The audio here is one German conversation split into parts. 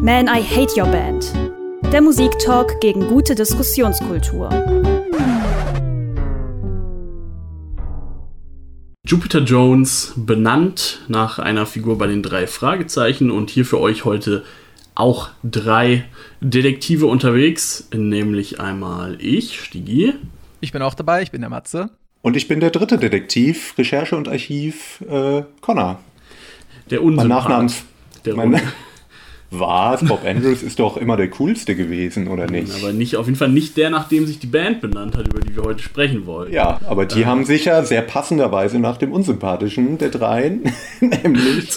Man, I Hate Your Band. Der Musiktalk gegen gute Diskussionskultur. Jupiter Jones, benannt nach einer Figur bei den drei Fragezeichen und hier für euch heute auch drei Detektive unterwegs, nämlich einmal ich, Stigi. Ich bin auch dabei, ich bin der Matze. Und ich bin der dritte Detektiv, Recherche und Archiv, äh, Connor. Der Unsympath. Mein Nachname. Der Mein, was? Bob Andrews ist doch immer der coolste gewesen, oder nicht? Aber nicht, auf jeden Fall nicht der, nach dem sich die Band benannt hat, über die wir heute sprechen wollen. Ja, aber die haben sich ja sehr passenderweise nach dem unsympathischen der dreien, nämlich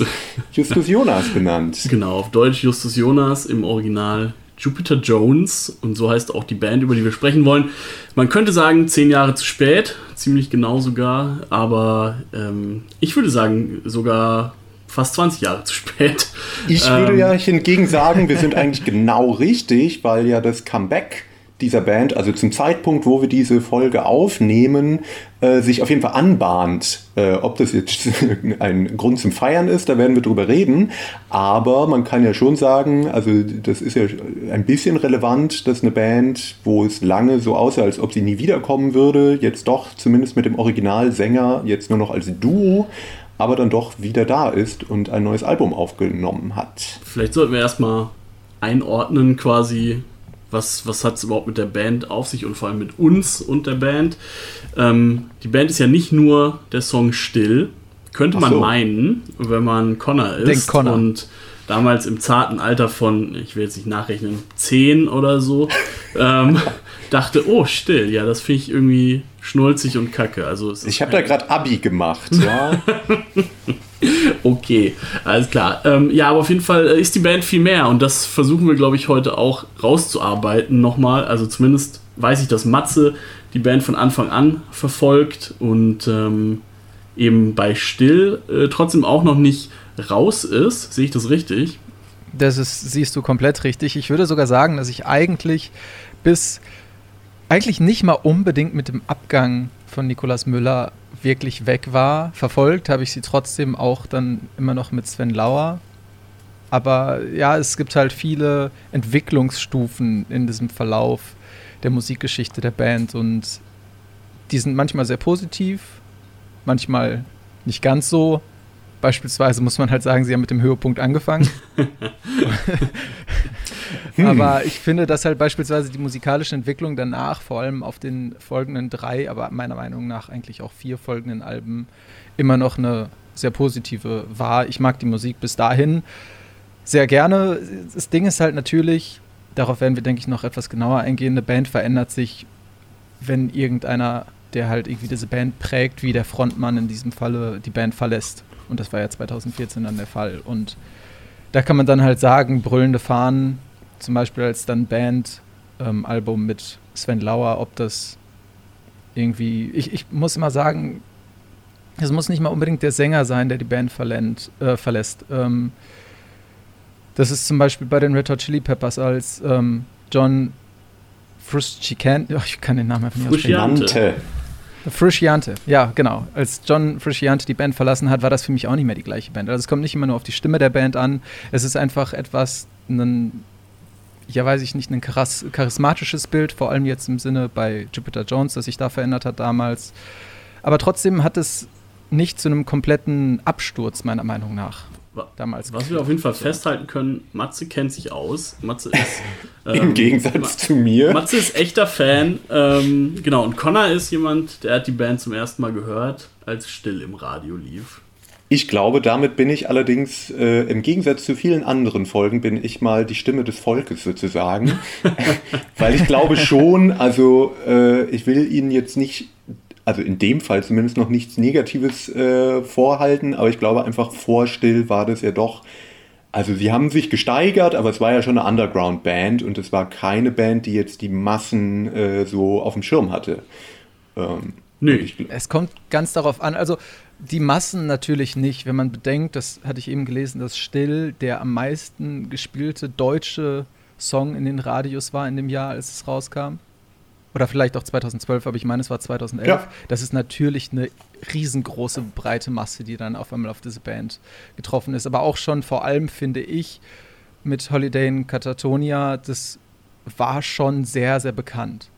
Justus Jonas benannt. Genau, auf Deutsch Justus Jonas, im Original Jupiter Jones und so heißt auch die Band, über die wir sprechen wollen. Man könnte sagen, zehn Jahre zu spät, ziemlich genau sogar, aber ähm, ich würde sagen, sogar fast 20 Jahre zu spät. Ich würde ja hingegen sagen, wir sind eigentlich genau richtig, weil ja das Comeback dieser Band, also zum Zeitpunkt, wo wir diese Folge aufnehmen, äh, sich auf jeden Fall anbahnt. Äh, ob das jetzt ein Grund zum Feiern ist, da werden wir drüber reden. Aber man kann ja schon sagen, also das ist ja ein bisschen relevant, dass eine Band, wo es lange so aussah, als ob sie nie wiederkommen würde, jetzt doch zumindest mit dem Originalsänger jetzt nur noch als Duo aber dann doch wieder da ist und ein neues Album aufgenommen hat. Vielleicht sollten wir erstmal einordnen, quasi, was, was hat es überhaupt mit der Band auf sich und vor allem mit uns und der Band. Ähm, die Band ist ja nicht nur der Song Still, könnte man so. meinen, wenn man Connor ist. Connor. Und damals im zarten Alter von, ich will jetzt nicht nachrechnen, 10 oder so, ähm, dachte, oh, still, ja, das finde ich irgendwie schnulzig und kacke. Also ich habe da gerade Abi gemacht, ja. okay, alles klar. Ähm, ja, aber auf jeden Fall ist die Band viel mehr und das versuchen wir, glaube ich, heute auch rauszuarbeiten nochmal. Also zumindest weiß ich, dass Matze die Band von Anfang an verfolgt und ähm, eben bei Still äh, trotzdem auch noch nicht raus ist. Sehe ich das richtig? Das ist, siehst du komplett richtig. Ich würde sogar sagen, dass ich eigentlich bis eigentlich nicht mal unbedingt mit dem Abgang von Nikolaus Müller wirklich weg war. Verfolgt habe ich sie trotzdem auch dann immer noch mit Sven Lauer. Aber ja, es gibt halt viele Entwicklungsstufen in diesem Verlauf der Musikgeschichte der Band und die sind manchmal sehr positiv, manchmal nicht ganz so. Beispielsweise muss man halt sagen, sie haben mit dem Höhepunkt angefangen. hm. Aber ich finde, dass halt beispielsweise die musikalische Entwicklung danach, vor allem auf den folgenden drei, aber meiner Meinung nach eigentlich auch vier folgenden Alben, immer noch eine sehr positive war. Ich mag die Musik bis dahin sehr gerne. Das Ding ist halt natürlich, darauf werden wir, denke ich, noch etwas genauer eingehen, eine Band verändert sich, wenn irgendeiner, der halt irgendwie diese Band prägt, wie der Frontmann in diesem Falle die Band verlässt. Und das war ja 2014 dann der Fall. Und da kann man dann halt sagen, Brüllende Fahnen, zum Beispiel als dann Band-Album ähm, mit Sven Lauer, ob das irgendwie, ich, ich muss immer sagen, es muss nicht mal unbedingt der Sänger sein, der die Band verländ, äh, verlässt. Ähm, das ist zum Beispiel bei den Red Hot Chili Peppers als ähm, John Frusciante, oh, ich kann den Namen einfach nicht aussprechen. Frusciante, ja, genau. Als John Frusciante die Band verlassen hat, war das für mich auch nicht mehr die gleiche Band. Also es kommt nicht immer nur auf die Stimme der Band an. Es ist einfach etwas, ein, ja, weiß ich nicht, ein charismatisches Bild, vor allem jetzt im Sinne bei Jupiter Jones, das sich da verändert hat damals. Aber trotzdem hat es nicht zu einem kompletten Absturz, meiner Meinung nach damals. Was wir auf jeden Fall festhalten können, Matze kennt sich aus. Matze ist. Ähm, Im Gegensatz Ma zu mir. Matze ist echter Fan. Ähm, genau, und Connor ist jemand, der hat die Band zum ersten Mal gehört, als Still im Radio lief. Ich glaube, damit bin ich allerdings, äh, im Gegensatz zu vielen anderen Folgen, bin ich mal die Stimme des Volkes sozusagen. Weil ich glaube schon, also äh, ich will Ihnen jetzt nicht also in dem Fall zumindest noch nichts Negatives äh, vorhalten, aber ich glaube einfach vorstill war das ja doch. Also sie haben sich gesteigert, aber es war ja schon eine Underground-Band und es war keine Band, die jetzt die Massen äh, so auf dem Schirm hatte. Ähm, Nö. Es kommt ganz darauf an, also die Massen natürlich nicht, wenn man bedenkt, das hatte ich eben gelesen, dass Still der am meisten gespielte deutsche Song in den Radios war in dem Jahr, als es rauskam oder vielleicht auch 2012, aber ich meine, es war 2011. Ja. Das ist natürlich eine riesengroße, breite Masse, die dann auf einmal auf diese Band getroffen ist. Aber auch schon vor allem, finde ich, mit Holiday in Catatonia, das war schon sehr, sehr bekannt.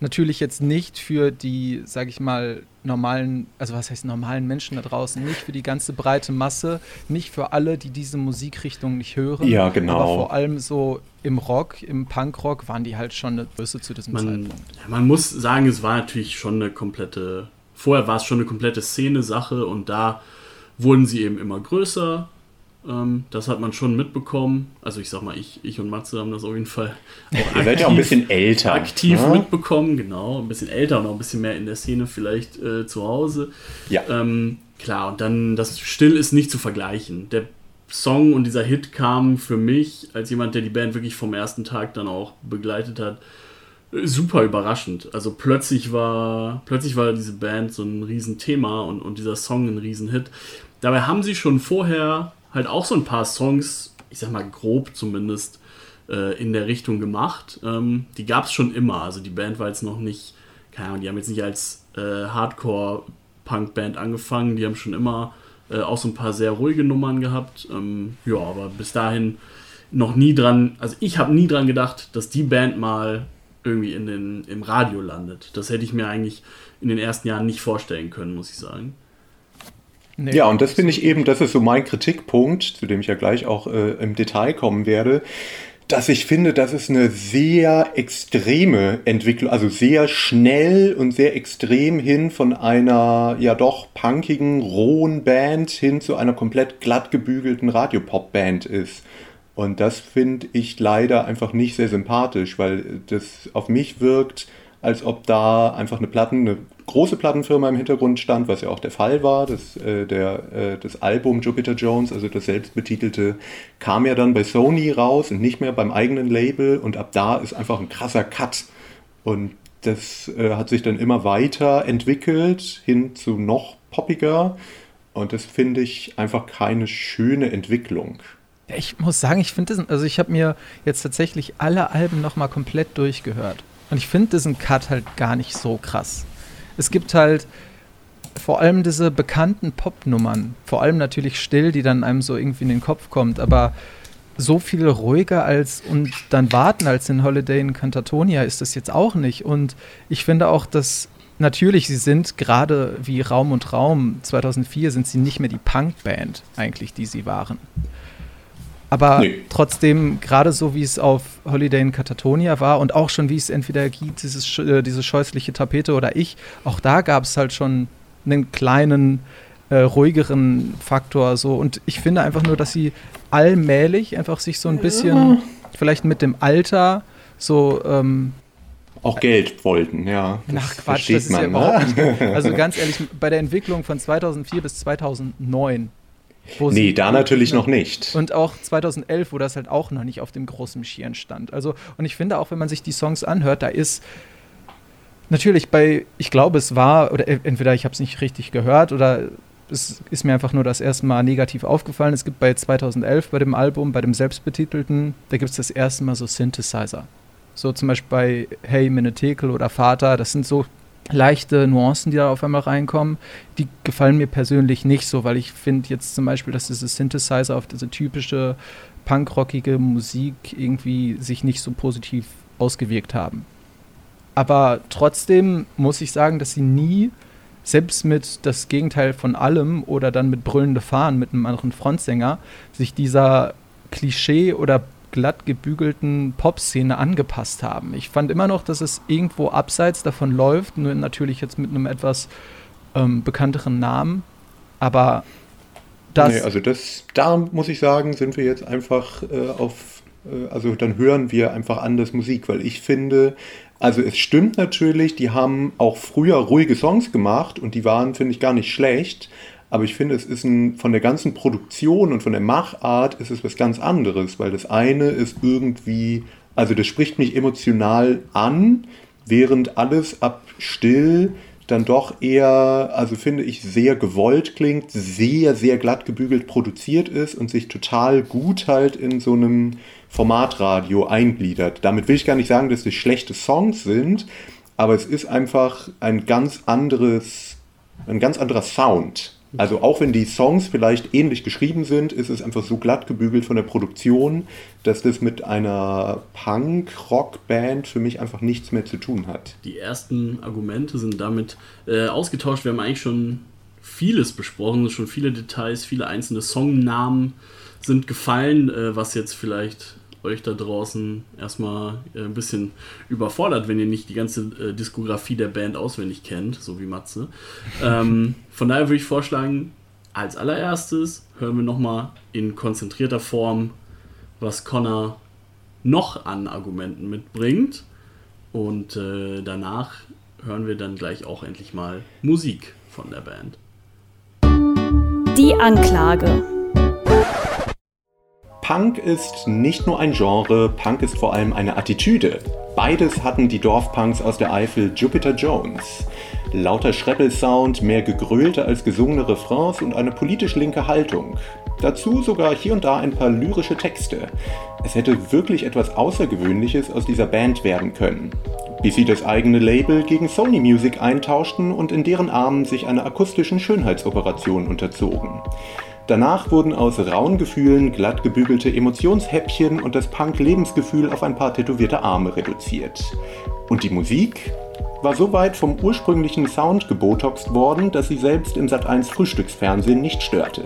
Natürlich jetzt nicht für die, sag ich mal, normalen, also was heißt normalen Menschen da draußen, nicht für die ganze breite Masse, nicht für alle, die diese Musikrichtung nicht hören. Ja, genau. Aber vor allem so im Rock, im Punkrock waren die halt schon eine Größe zu diesem Man, Zeitpunkt. ja, man muss sagen, es war natürlich schon eine komplette, vorher war es schon eine komplette Szene-Sache und da wurden sie eben immer größer. Ähm, das hat man schon mitbekommen. Also ich sag mal, ich, ich und Matze haben das auf jeden Fall auch Ihr seid ja auch ein bisschen älter. aktiv ne? mitbekommen, genau, ein bisschen älter und auch ein bisschen mehr in der Szene vielleicht äh, zu Hause. Ja. Ähm, klar, und dann das Still ist nicht zu vergleichen. Der Song und dieser Hit kam für mich, als jemand, der die Band wirklich vom ersten Tag dann auch begleitet hat, super überraschend. Also plötzlich war, plötzlich war diese Band so ein Riesenthema und, und dieser Song ein Riesenhit. Dabei haben sie schon vorher halt auch so ein paar Songs, ich sag mal grob zumindest, äh, in der Richtung gemacht. Ähm, die gab es schon immer. Also die Band war jetzt noch nicht, keine Ahnung, die haben jetzt nicht als äh, Hardcore-Punk-Band angefangen. Die haben schon immer äh, auch so ein paar sehr ruhige Nummern gehabt. Ähm, ja, aber bis dahin noch nie dran, also ich habe nie dran gedacht, dass die Band mal irgendwie in den, im Radio landet. Das hätte ich mir eigentlich in den ersten Jahren nicht vorstellen können, muss ich sagen. Nee. Ja, und das finde ich eben, das ist so mein Kritikpunkt, zu dem ich ja gleich auch äh, im Detail kommen werde, dass ich finde, das ist eine sehr extreme Entwicklung, also sehr schnell und sehr extrem hin von einer ja doch punkigen, rohen Band hin zu einer komplett glatt gebügelten Radiopop-Band ist. Und das finde ich leider einfach nicht sehr sympathisch, weil das auf mich wirkt, als ob da einfach eine Platten, eine große Plattenfirma im Hintergrund stand, was ja auch der Fall war. Das, äh, der, äh, das Album Jupiter Jones, also das selbstbetitelte, kam ja dann bei Sony raus und nicht mehr beim eigenen Label und ab da ist einfach ein krasser Cut. Und das äh, hat sich dann immer weiter entwickelt hin zu noch poppiger und das finde ich einfach keine schöne Entwicklung. Ich muss sagen, ich finde das, also ich habe mir jetzt tatsächlich alle Alben nochmal komplett durchgehört. Und ich finde diesen Cut halt gar nicht so krass. Es gibt halt vor allem diese bekannten Pop-Nummern, vor allem natürlich still, die dann einem so irgendwie in den Kopf kommt, aber so viel ruhiger als und dann warten als in Holiday in Cantatonia ist das jetzt auch nicht. Und ich finde auch, dass natürlich sie sind gerade wie Raum und Raum 2004 sind sie nicht mehr die Punk-Band eigentlich, die sie waren. Aber Nee. trotzdem, gerade so wie es auf Holiday in Catatonia war und auch schon wie es entweder gibt, dieses, äh, diese scheußliche Tapete oder ich, auch da gab es halt schon einen kleinen, äh, ruhigeren Faktor. So. Und ich finde einfach nur, dass sie allmählich einfach sich so ein bisschen, vielleicht mit dem Alter, so ähm, Auch Geld wollten, ja. Das Nach Quatsch, das ist ja man, überhaupt ne? nicht. Also ganz ehrlich, bei der Entwicklung von 2004 bis 2009. Nee, da natürlich noch nicht. Und auch 2011, wo das halt auch noch nicht auf dem großen Schirm stand. Also, und ich finde auch, wenn man sich die Songs anhört, da ist natürlich bei, ich glaube, es war, oder e- entweder ich habe es nicht richtig gehört oder es ist mir einfach nur das erste Mal negativ aufgefallen. Es gibt bei 2011 bei dem Album, bei dem selbstbetitelten, da gibt es das erste Mal so Synthesizer. So zum Beispiel bei Hey Menetekel oder Vater, das sind so leichte Nuancen, die da auf einmal reinkommen. Die gefallen mir persönlich nicht so, weil ich finde jetzt zum Beispiel, dass diese Synthesizer auf diese typische punkrockige Musik irgendwie sich nicht so positiv ausgewirkt haben. Aber trotzdem muss ich sagen, dass sie nie, selbst mit das Gegenteil von allem oder dann mit brüllende Fahnen mit einem anderen Frontsänger, sich dieser Klischee oder glatt gebügelten Pop-Szene angepasst haben. Ich fand immer noch, dass es irgendwo abseits davon läuft, nur natürlich jetzt mit einem etwas ähm, bekannteren Namen. Aber das. Nee, also das, da muss ich sagen, sind wir jetzt einfach äh, auf, äh, also dann hören wir einfach anders Musik, weil ich finde, also es stimmt natürlich, die haben auch früher ruhige Songs gemacht und die waren, finde ich, gar nicht schlecht. Aber ich finde, es ist ein, von der ganzen Produktion und von der Machart ist es was ganz anderes, weil das eine ist irgendwie, also das spricht mich emotional an, während alles ab still dann doch eher, also finde ich, sehr gewollt klingt, sehr, sehr glatt gebügelt produziert ist und sich total gut halt in so einem Formatradio eingliedert. Damit will ich gar nicht sagen, dass das schlechte Songs sind, aber es ist einfach ein ganz anderes, ein ganz anderer Sound Also auch wenn die Songs vielleicht ähnlich geschrieben sind, ist es einfach so glatt gebügelt von der Produktion, dass das mit einer Punk-Rock-Band für mich einfach nichts mehr zu tun hat. Die ersten Argumente sind damit äh, ausgetauscht. Wir haben eigentlich schon vieles besprochen, schon viele Details, viele einzelne Songnamen sind gefallen, äh, was jetzt vielleicht euch da draußen erstmal äh, ein bisschen überfordert, wenn ihr nicht die ganze äh, Diskografie der Band auswendig kennt, so wie Matze. Ähm, von daher würde ich vorschlagen, als allererstes hören wir nochmal in konzentrierter Form, was Connor noch an Argumenten mitbringt. Und äh, danach hören wir dann gleich auch endlich mal Musik von der Band. Die Anklage. Punk ist nicht nur ein Genre, Punk ist vor allem eine Attitüde. Beides hatten die Dorfpunks aus der Eifel Jupiter Jones. Lauter Schreppelsound, mehr gegrölte als gesungene Refrains und eine politisch linke Haltung. Dazu sogar hier und da ein paar lyrische Texte. Es hätte wirklich etwas Außergewöhnliches aus dieser Band werden können. Bis sie das eigene Label gegen Sony Music eintauschten und in deren Armen sich einer akustischen Schönheitsoperation unterzogen. Danach wurden aus rauen Gefühlen glatt gebügelte Emotionshäppchen und das Punk-Lebensgefühl auf ein paar tätowierte Arme reduziert. Und die Musik war so weit vom ursprünglichen Sound gebotoxt worden, dass sie selbst im Sat1 Frühstücksfernsehen nicht störte.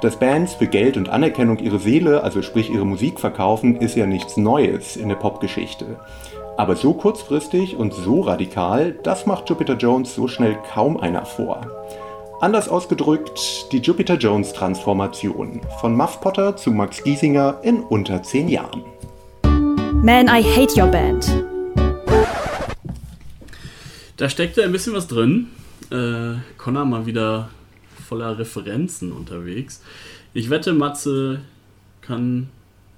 Dass Bands für Geld und Anerkennung ihre Seele, also sprich ihre Musik verkaufen, ist ja nichts Neues in der Popgeschichte. Aber so kurzfristig und so radikal, das macht Jupiter Jones so schnell kaum einer vor. Anders ausgedrückt, die Jupiter Jones Transformation von Muff Potter zu Max Giesinger in unter zehn Jahren. Man, I hate your band. Da steckte ein bisschen was drin. Äh, Connor mal wieder voller Referenzen unterwegs. Ich wette, Matze kann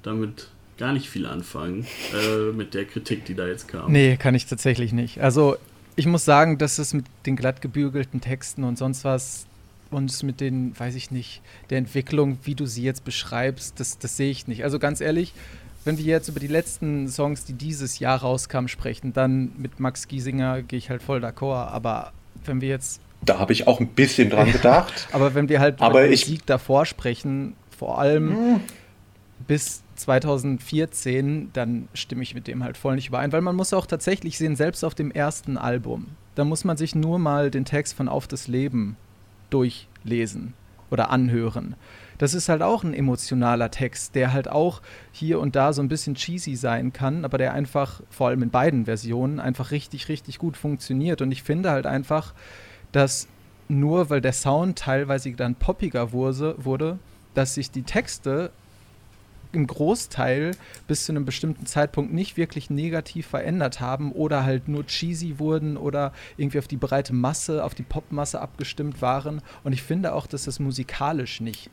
damit gar nicht viel anfangen, äh, mit der Kritik, die da jetzt kam. Nee, kann ich tatsächlich nicht. Also ich muss sagen, dass es mit den glatt gebügelten Texten und sonst was und mit den, weiß ich nicht, der Entwicklung, wie du sie jetzt beschreibst, das, das sehe ich nicht. Also ganz ehrlich, wenn wir jetzt über die letzten Songs, die dieses Jahr rauskamen, sprechen, dann mit Max Giesinger gehe ich halt voll d'accord. Aber wenn wir jetzt. Da habe ich auch ein bisschen dran gedacht. aber wenn wir halt aber über die Musik davor sprechen, vor allem hm. bis 2014, dann stimme ich mit dem halt voll nicht überein, weil man muss auch tatsächlich sehen, selbst auf dem ersten Album, da muss man sich nur mal den Text von Auf das Leben durchlesen oder anhören. Das ist halt auch ein emotionaler Text, der halt auch hier und da so ein bisschen cheesy sein kann, aber der einfach, vor allem in beiden Versionen, einfach richtig, richtig gut funktioniert. Und ich finde halt einfach, dass nur weil der Sound teilweise dann poppiger wurde, wurde dass sich die Texte im Großteil bis zu einem bestimmten Zeitpunkt nicht wirklich negativ verändert haben oder halt nur cheesy wurden oder irgendwie auf die breite Masse, auf die Popmasse abgestimmt waren. Und ich finde auch, dass das musikalisch nicht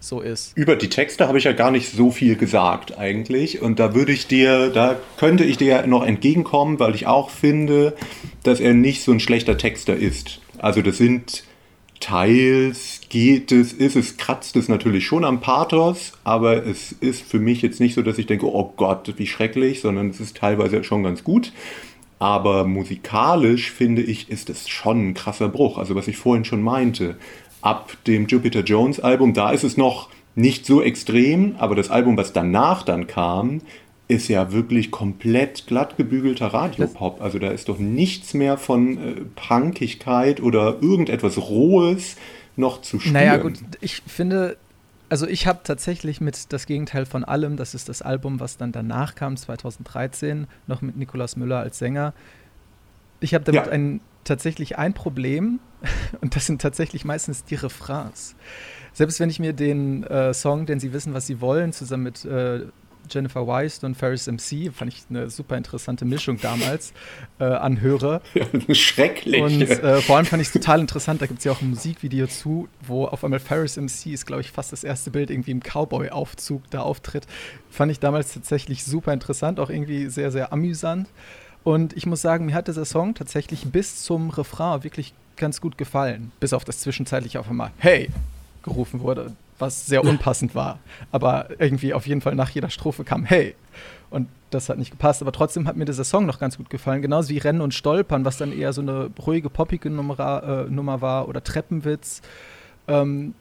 so ist. Über die Texte habe ich ja gar nicht so viel gesagt eigentlich. Und da würde ich dir, da könnte ich dir noch entgegenkommen, weil ich auch finde, dass er nicht so ein schlechter Texter ist. Also das sind teils geht es, ist es, kratzt es natürlich schon am Pathos, aber es ist für mich jetzt nicht so, dass ich denke, oh Gott, wie schrecklich, sondern es ist teilweise schon ganz gut. Aber musikalisch finde ich, ist es schon ein krasser Bruch. Also was ich vorhin schon meinte, ab dem Jupiter Jones Album, da ist es noch nicht so extrem, aber das Album, was danach dann kam, ist ja wirklich komplett glatt gebügelter Radiopop. Also da ist doch nichts mehr von äh, Punkigkeit oder irgendetwas Rohes noch zu spüren. Naja, gut, ich finde, also ich habe tatsächlich mit das Gegenteil von allem, das ist das Album, was dann danach kam, 2013, noch mit Nikolaus Müller als Sänger. Ich habe damit ja. ein, tatsächlich ein Problem und das sind tatsächlich meistens die Refrains. Selbst wenn ich mir den äh, Song, den Sie wissen, was Sie wollen, zusammen mit äh, Jennifer Weist und Ferris MC, fand ich eine super interessante Mischung damals, äh, anhöre. Schrecklich. Und äh, vor allem fand ich es total interessant, da gibt es ja auch ein Musikvideo zu, wo auf einmal Ferris MC ist, glaube ich, fast das erste Bild irgendwie im Cowboy-Aufzug da auftritt. Fand ich damals tatsächlich super interessant, auch irgendwie sehr, sehr amüsant. Und ich muss sagen, mir hat dieser Song tatsächlich bis zum Refrain wirklich ganz gut gefallen. Bis auf das zwischenzeitliche auf einmal Hey gerufen wurde was sehr unpassend war. Aber irgendwie auf jeden Fall nach jeder Strophe kam Hey. Und das hat nicht gepasst. Aber trotzdem hat mir dieser Song noch ganz gut gefallen. Genauso wie Rennen und Stolpern, was dann eher so eine ruhige, poppige Nummer, äh, Nummer war. Oder Treppenwitz. Ähm,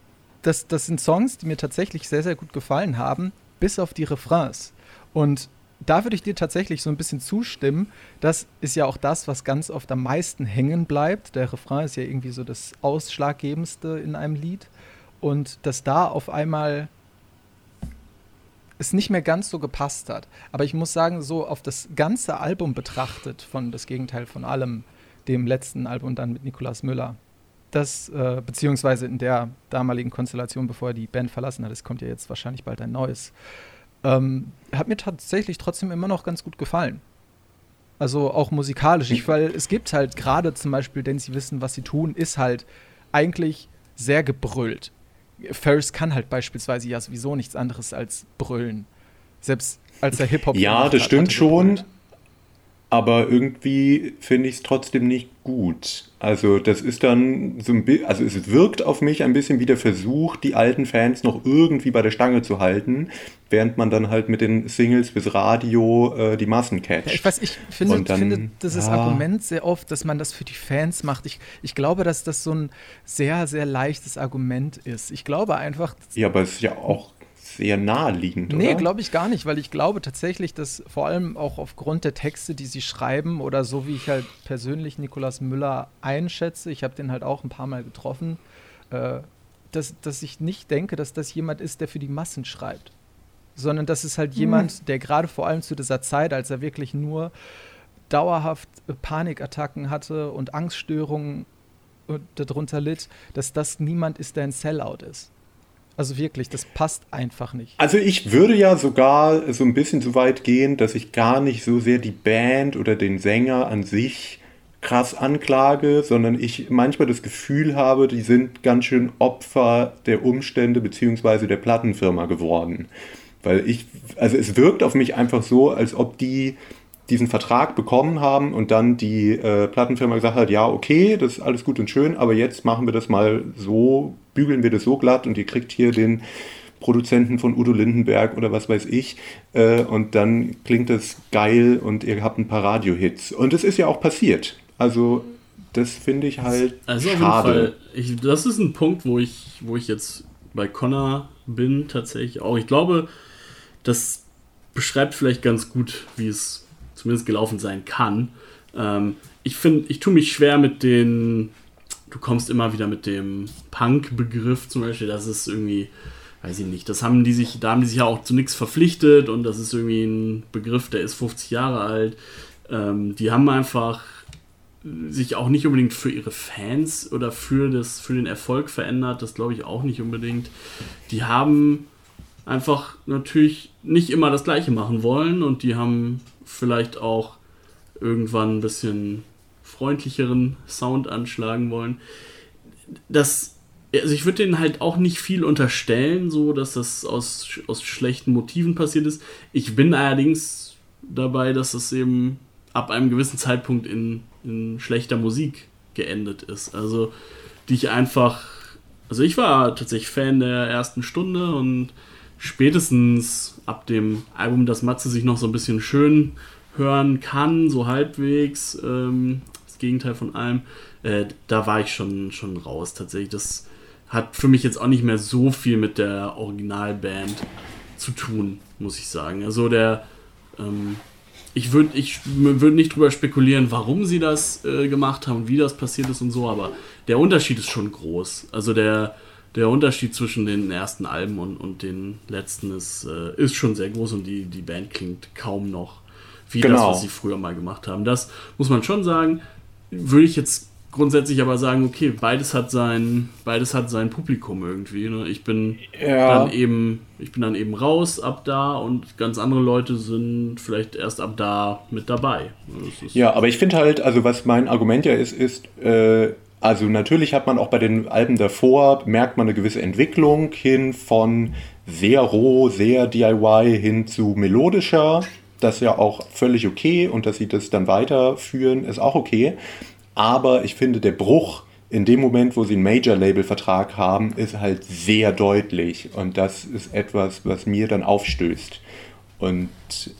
das, das sind Songs, die mir tatsächlich sehr, sehr gut gefallen haben, bis auf die Refrains. Und da würde ich dir tatsächlich so ein bisschen zustimmen. Das ist ja auch das, was ganz oft am meisten hängen bleibt. Der Refrain ist ja irgendwie so das Ausschlaggebendste in einem Lied. Und dass da auf einmal es nicht mehr ganz so gepasst hat. Aber ich muss sagen, so auf das ganze Album betrachtet, von das Gegenteil von allem, dem letzten Album dann mit Nikolaus Müller, das, äh, beziehungsweise in der damaligen Konstellation, bevor er die Band verlassen hat, es kommt ja jetzt wahrscheinlich bald ein neues, ähm, hat mir tatsächlich trotzdem immer noch ganz gut gefallen. Also auch musikalisch. Ich, weil es gibt halt gerade zum Beispiel, denn sie wissen, was sie tun, ist halt eigentlich sehr gebrüllt. Ferris kann halt beispielsweise ja sowieso nichts anderes als brüllen. Selbst als er Hip-Hop Ja, das hat, stimmt schon. Aber irgendwie finde ich es trotzdem nicht gut. Also das ist dann so ein bisschen, also es wirkt auf mich ein bisschen wie der Versuch, die alten Fans noch irgendwie bei der Stange zu halten, während man dann halt mit den Singles bis Radio äh, die Massen catcht. Ich weiß, ich finde, dann, finde dieses ja. Argument sehr oft, dass man das für die Fans macht. Ich, ich glaube, dass das so ein sehr, sehr leichtes Argument ist. Ich glaube einfach. Ja, aber es ist ja auch sehr naheliegend, Nee, glaube ich gar nicht, weil ich glaube tatsächlich, dass vor allem auch aufgrund der Texte, die sie schreiben oder so wie ich halt persönlich Nikolaus Müller einschätze, ich habe den halt auch ein paar Mal getroffen, äh, dass, dass ich nicht denke, dass das jemand ist, der für die Massen schreibt. Sondern das ist halt jemand, hm. der gerade vor allem zu dieser Zeit, als er wirklich nur dauerhaft Panikattacken hatte und Angststörungen äh, darunter litt, dass das niemand ist, der ein Sellout ist. Also wirklich, das passt einfach nicht. Also ich würde ja sogar so ein bisschen so weit gehen, dass ich gar nicht so sehr die Band oder den Sänger an sich krass anklage, sondern ich manchmal das Gefühl habe, die sind ganz schön Opfer der Umstände bzw. der Plattenfirma geworden. Weil ich, also es wirkt auf mich einfach so, als ob die diesen Vertrag bekommen haben und dann die äh, Plattenfirma gesagt hat, ja, okay, das ist alles gut und schön, aber jetzt machen wir das mal so, bügeln wir das so glatt und ihr kriegt hier den Produzenten von Udo Lindenberg oder was weiß ich äh, und dann klingt das geil und ihr habt ein paar Radio-Hits. Und es ist ja auch passiert. Also das finde ich halt also schade. Auf jeden Fall, ich, das ist ein Punkt, wo ich, wo ich jetzt bei Connor bin tatsächlich auch. Ich glaube, das beschreibt vielleicht ganz gut, wie es zumindest gelaufen sein kann. Ähm, ich finde, ich tue mich schwer mit den, du kommst immer wieder mit dem Punk-Begriff zum Beispiel, das ist irgendwie, weiß ich nicht, das haben die sich, da haben die sich ja auch zu nichts verpflichtet und das ist irgendwie ein Begriff, der ist 50 Jahre alt. Ähm, die haben einfach sich auch nicht unbedingt für ihre Fans oder für, das, für den Erfolg verändert, das glaube ich auch nicht unbedingt. Die haben einfach natürlich nicht immer das Gleiche machen wollen und die haben vielleicht auch irgendwann ein bisschen freundlicheren Sound anschlagen wollen. Das, also ich würde denen halt auch nicht viel unterstellen, so dass das aus, aus schlechten Motiven passiert ist. Ich bin allerdings dabei, dass es eben ab einem gewissen Zeitpunkt in, in schlechter Musik geendet ist. Also die ich einfach, also ich war tatsächlich Fan der ersten Stunde und spätestens ab dem Album, das Matze sich noch so ein bisschen schön hören kann, so halbwegs, ähm, Gegenteil von allem, äh, da war ich schon, schon raus tatsächlich. Das hat für mich jetzt auch nicht mehr so viel mit der Originalband zu tun, muss ich sagen. Also der, ähm, ich würde ich würd nicht drüber spekulieren, warum sie das äh, gemacht haben und wie das passiert ist und so, aber der Unterschied ist schon groß. Also der, der Unterschied zwischen den ersten Alben und, und den letzten ist, äh, ist schon sehr groß und die, die Band klingt kaum noch wie genau. das, was sie früher mal gemacht haben. Das muss man schon sagen. Würde ich jetzt grundsätzlich aber sagen, okay, beides hat sein, beides hat sein Publikum irgendwie. Ne? Ich bin ja. dann eben, ich bin dann eben raus ab da und ganz andere Leute sind vielleicht erst ab da mit dabei. Ja, aber ich finde halt, also was mein Argument ja ist, ist, äh, also natürlich hat man auch bei den Alben davor, merkt man eine gewisse Entwicklung hin von sehr roh, sehr DIY hin zu melodischer. Das ja auch völlig okay und dass sie das dann weiterführen, ist auch okay. Aber ich finde, der Bruch in dem Moment, wo sie einen Major-Label-Vertrag haben, ist halt sehr deutlich. Und das ist etwas, was mir dann aufstößt. Und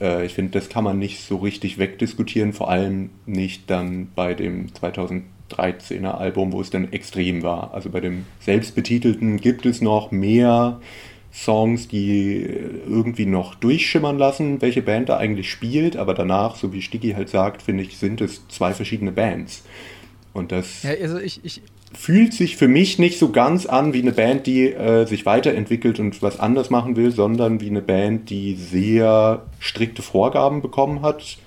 äh, ich finde, das kann man nicht so richtig wegdiskutieren, vor allem nicht dann bei dem 2013er Album, wo es dann extrem war. Also bei dem selbstbetitelten gibt es noch mehr Songs, die irgendwie noch durchschimmern lassen, welche Band da eigentlich spielt, aber danach, so wie Sticky halt sagt, finde ich, sind es zwei verschiedene Bands. Und das Ja, also ich, ich, fühlt sich für mich nicht so ganz an wie eine Band, die äh, sich weiterentwickelt und was anders machen will, sondern wie eine Band, die sehr strikte Vorgaben bekommen hat,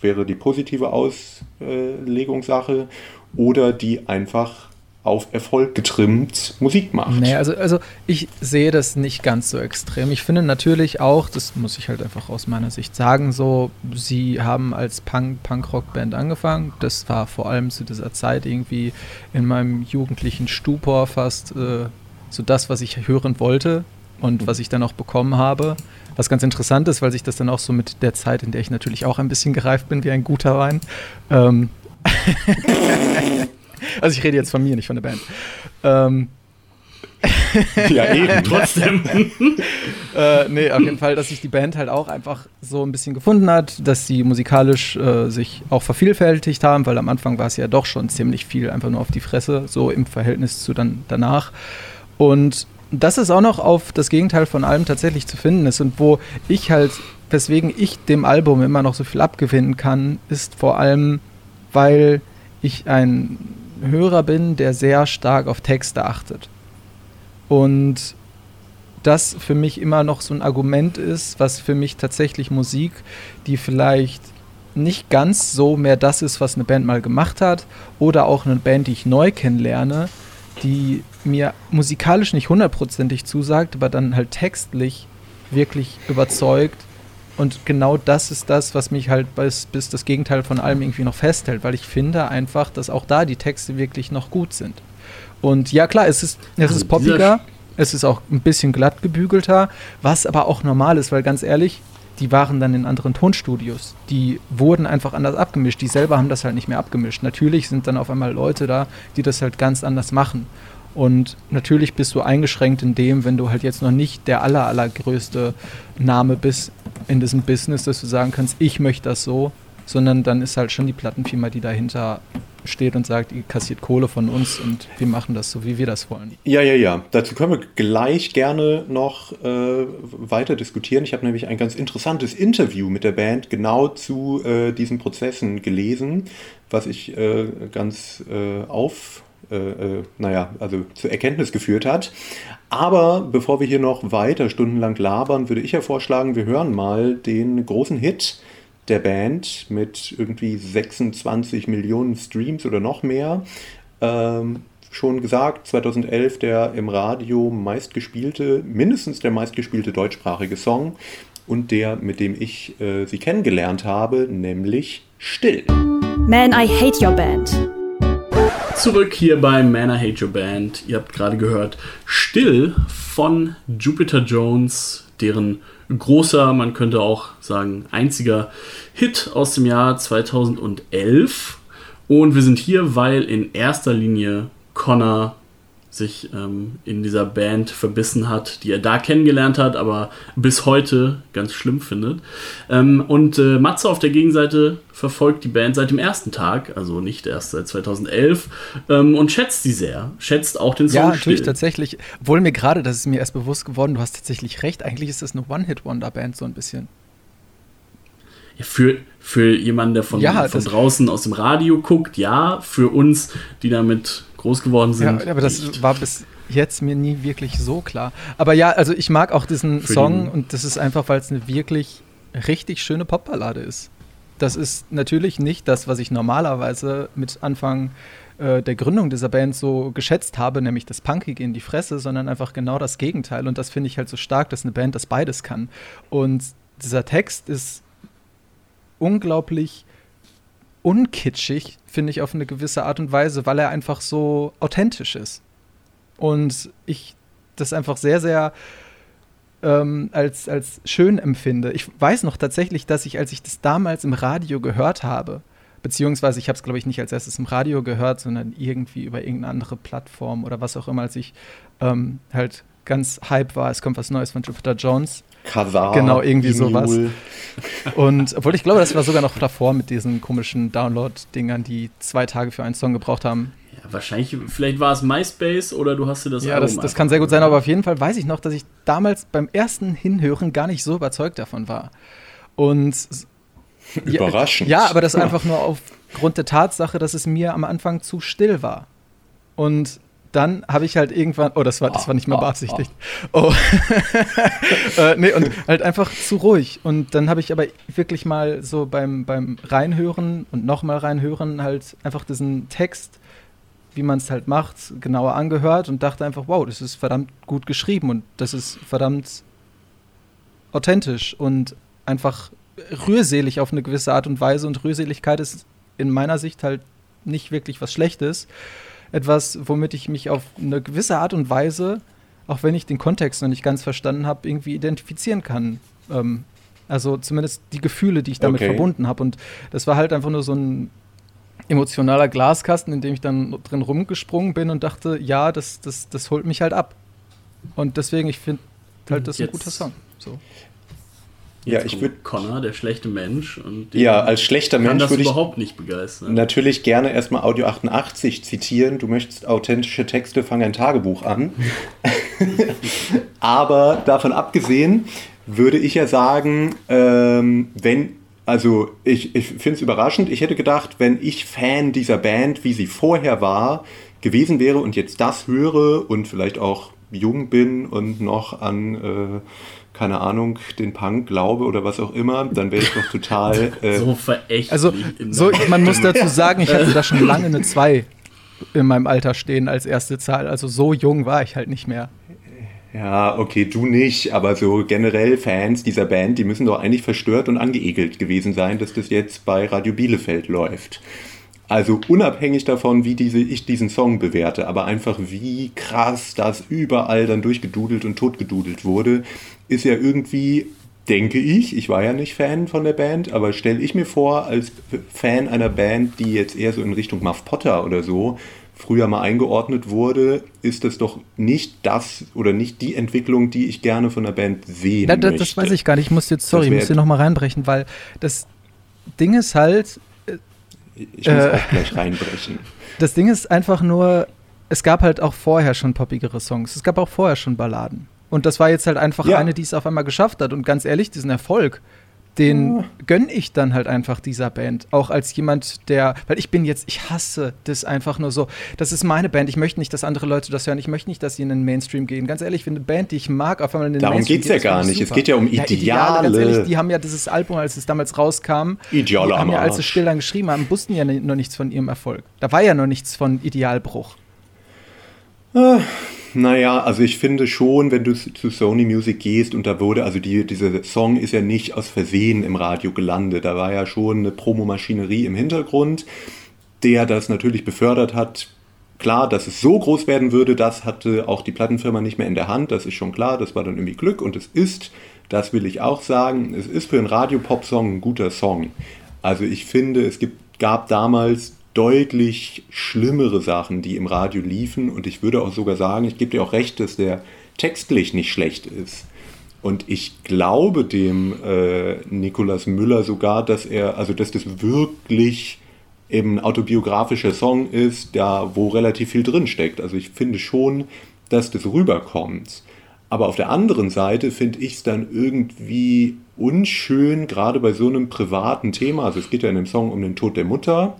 wäre die positive Auslegungssache, oder die einfach auf Erfolg getrimmt Musik macht. Nee, also, also ich sehe das nicht ganz so extrem. Ich finde natürlich auch, das muss ich halt einfach aus meiner Sicht sagen, so, sie haben als Punk, Punk-Rock-Band angefangen. Das war vor allem zu dieser Zeit irgendwie in meinem jugendlichen Stupor fast äh, so das, was ich hören wollte und was ich dann auch bekommen habe. Was ganz interessant ist, weil sich das dann auch so mit der Zeit, in der ich natürlich auch ein bisschen gereift bin, wie ein guter Wein. Ähm also ich rede jetzt von mir, nicht von der Band. Ähm ja, eben. Trotzdem. äh, nee, auf jeden Fall, dass sich die Band halt auch einfach so ein bisschen gefunden hat, dass sie musikalisch äh, sich auch vervielfältigt haben, weil am Anfang war es ja doch schon ziemlich viel einfach nur auf die Fresse, so im Verhältnis zu dann danach. Und das ist auch noch auf das Gegenteil von allem tatsächlich zu finden ist und wo ich halt, weswegen ich dem Album immer noch so viel abgewinnen kann, ist vor allem, weil ich ein Hörer bin, der sehr stark auf Texte achtet. Und das für mich immer noch so ein Argument ist, was für mich tatsächlich Musik, die vielleicht nicht ganz so mehr das ist, was eine Band mal gemacht hat, oder auch eine Band, die ich neu kennenlerne, die mir musikalisch nicht hundertprozentig zusagt, aber dann halt textlich wirklich überzeugt. Und genau das ist das, was mich halt bis, bis das Gegenteil von allem irgendwie noch festhält, weil ich finde einfach, dass auch da die Texte wirklich noch gut sind. Und ja, klar, es ist, es ist poppiger, es ist auch ein bisschen glatt gebügelter, was aber auch normal ist, weil ganz ehrlich, die waren dann in anderen Tonstudios. Die wurden einfach anders abgemischt. Die selber haben das halt nicht mehr abgemischt. Natürlich sind dann auf einmal Leute da, die das halt ganz anders machen. Und natürlich bist du eingeschränkt in dem, wenn du halt jetzt noch nicht der aller, allergrößte Name bist in diesem Business, dass du sagen kannst, ich möchte das so, sondern dann ist halt schon die Plattenfirma, die dahinter steht und sagt, ihr kassiert Kohle von uns und wir machen das so, wie wir das wollen. Ja, ja, ja. Dazu können wir gleich gerne noch äh, weiter diskutieren. Ich habe nämlich ein ganz interessantes Interview mit der Band genau zu äh, diesen Prozessen gelesen, was ich äh, ganz äh, auf äh, äh, naja, also zur Erkenntnis geführt hat. Aber bevor wir hier noch weiter stundenlang labern, würde ich ja vorschlagen, wir hören mal den großen Hit der Band mit irgendwie 26 Millionen Streams oder noch mehr. Ähm, schon gesagt, 2011 der im Radio meistgespielte, mindestens der meistgespielte deutschsprachige Song und der, mit dem ich äh, sie kennengelernt habe, nämlich Still. Man, I Hate Your Band. Zurück hier bei Man I Hate Your Band. Ihr habt gerade gehört Still von Jupiter Jones, deren großer, man könnte auch sagen, einziger Hit aus dem Jahr 2011. Und wir sind hier, weil in erster Linie Connor sich ähm, in dieser Band verbissen hat, die er da kennengelernt hat, aber bis heute ganz schlimm findet. Ähm, und äh, Matze auf der Gegenseite verfolgt die Band seit dem ersten Tag, also nicht erst seit 2011, ähm, und schätzt sie sehr. Schätzt auch den Song. Ja, natürlich, still. tatsächlich. Obwohl mir gerade, das ist mir erst bewusst geworden, du hast tatsächlich recht. Eigentlich ist das eine One-Hit-Wonder-Band so ein bisschen. Ja, für, für jemanden, der von, Ja, von draußen aus dem Radio guckt, ja. Für uns, die damit groß geworden sind. Ja, aber das nicht. war bis jetzt mir nie wirklich so klar. Aber ja, also ich mag auch diesen Für Song den- und das ist einfach, weil es eine wirklich richtig schöne Popballade ist. Das ist natürlich nicht das, was ich normalerweise mit Anfang äh, der Gründung dieser Band so geschätzt habe, nämlich das Punkige in die Fresse, sondern einfach genau das Gegenteil. Und das finde ich halt so stark, dass eine Band das beides kann. Und dieser Text ist unglaublich unkitschig, finde ich auf eine gewisse Art und Weise, weil er einfach so authentisch ist. Und ich das einfach sehr, sehr ähm, als, als schön empfinde. Ich weiß noch tatsächlich, dass ich, als ich das damals im Radio gehört habe, Beziehungsweise ich habe es, glaube ich, nicht als erstes im Radio gehört, sondern irgendwie über irgendeine andere Plattform oder was auch immer, als ich ähm, halt ganz hype war, es kommt was Neues von Jupiter Jones. Kazar, genau, irgendwie sowas. Und obwohl ich glaube, das war sogar noch davor mit diesen komischen Download-Dingern, die zwei Tage für einen Song gebraucht haben. Ja, wahrscheinlich, vielleicht war es MySpace oder du hast dir das Ja, das, das kann sehr gut sein, aber auf jeden Fall weiß ich noch, dass ich damals beim ersten Hinhören gar nicht so überzeugt davon war. Und Überraschend. Ja, aber das einfach nur aufgrund der Tatsache, dass es mir am Anfang zu still war. Und dann habe ich halt irgendwann, oh, das war, das war nicht mehr beabsichtigt. Oh. äh, nee, und halt einfach zu ruhig. Und dann habe ich aber wirklich mal so beim, beim Reinhören und nochmal reinhören halt einfach diesen Text, wie man es halt macht, genauer angehört und dachte einfach, wow, das ist verdammt gut geschrieben und das ist verdammt authentisch und einfach rührselig auf eine gewisse Art und Weise. Und Rührseligkeit ist in meiner Sicht halt nicht wirklich was Schlechtes. Etwas, womit ich mich auf eine gewisse Art und Weise, auch wenn ich den Kontext noch nicht ganz verstanden habe, irgendwie identifizieren kann. Ähm, also zumindest die Gefühle, die ich damit okay. verbunden habe. Und das war halt einfach nur so ein emotionaler Glaskasten, in dem ich dann drin rumgesprungen bin und dachte, ja, das, das, das holt mich halt ab. Und deswegen, ich finde halt, das ist ein guter Song. So. Ja, ich würde Connor, der schlechte Mensch. Und ja, als schlechter Mensch würde ich überhaupt nicht begeistern. Natürlich gerne erstmal Audio 88 zitieren. Du möchtest authentische Texte, fang ein Tagebuch an. Aber davon abgesehen würde ich ja sagen, ähm, wenn also ich, ich finde es überraschend. Ich hätte gedacht, wenn ich Fan dieser Band, wie sie vorher war, gewesen wäre und jetzt das höre und vielleicht auch jung bin und noch an äh, keine Ahnung, den Punk glaube oder was auch immer, dann wäre ich doch total. Äh so verächtlich. Also, so, man muss dazu sagen, ich hatte da schon lange eine 2 in meinem Alter stehen als erste Zahl. Also, so jung war ich halt nicht mehr. Ja, okay, du nicht, aber so generell Fans dieser Band, die müssen doch eigentlich verstört und angeekelt gewesen sein, dass das jetzt bei Radio Bielefeld läuft. Also unabhängig davon, wie diese, ich diesen Song bewerte, aber einfach wie krass das überall dann durchgedudelt und totgedudelt wurde, ist ja irgendwie, denke ich, ich war ja nicht Fan von der Band, aber stelle ich mir vor, als Fan einer Band, die jetzt eher so in Richtung Muff Potter oder so früher mal eingeordnet wurde, ist das doch nicht das oder nicht die Entwicklung, die ich gerne von der Band sehen Na, das, möchte. Das weiß ich gar nicht. Ich muss jetzt, sorry, ich muss hier nochmal reinbrechen, weil das Ding ist halt, ich muss äh, auch gleich reinbrechen. Das Ding ist einfach nur, es gab halt auch vorher schon poppigere Songs. Es gab auch vorher schon Balladen. Und das war jetzt halt einfach ja. eine, die es auf einmal geschafft hat. Und ganz ehrlich, diesen Erfolg, den gönne ich dann halt einfach dieser Band. Auch als jemand, der, weil ich bin jetzt, ich hasse das einfach nur so. Das ist meine Band. Ich möchte nicht, dass andere Leute das hören. Ich möchte nicht, dass sie in den Mainstream gehen. Ganz ehrlich, wenn eine Band, die ich mag, auf einmal in den Darum Mainstream geht, es ja gar nicht. Es geht ja um Ideale. Ja, Ideale. Ganz ehrlich, die haben ja dieses Album, als es damals rauskam, Ideale die haben ja, als sie still dann geschrieben haben, wussten ja noch nichts von ihrem Erfolg. Da war ja noch nichts von Idealbruch. Ah, naja, also ich finde schon, wenn du zu Sony Music gehst und da wurde, also die, dieser Song ist ja nicht aus Versehen im Radio gelandet. Da war ja schon eine Promomaschinerie im Hintergrund, der das natürlich befördert hat. Klar, dass es so groß werden würde, das hatte auch die Plattenfirma nicht mehr in der Hand, das ist schon klar, das war dann irgendwie Glück und es ist, das will ich auch sagen, es ist für einen Radio-Pop-Song ein guter Song. Also ich finde, es gibt, gab damals deutlich schlimmere Sachen, die im Radio liefen. Und ich würde auch sogar sagen, ich gebe dir auch recht, dass der textlich nicht schlecht ist. Und ich glaube dem äh, Nikolaus Müller sogar, dass er, also dass das wirklich eben ein autobiografischer Song ist, da wo relativ viel drin steckt. Also ich finde schon, dass das rüberkommt. Aber auf der anderen Seite finde ich es dann irgendwie unschön, gerade bei so einem privaten Thema. Also es geht ja in dem Song um den Tod der Mutter.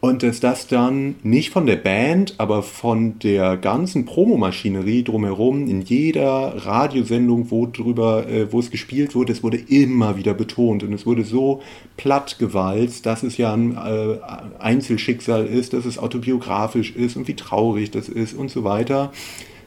Und dass das dann nicht von der Band, aber von der ganzen Promomaschinerie drumherum in jeder Radiosendung, wo drüber, äh, wo es gespielt wurde, es wurde immer wieder betont. Und es wurde so platt gewalzt, dass es ja ein äh, Einzelschicksal ist, dass es autobiografisch ist und wie traurig das ist und so weiter.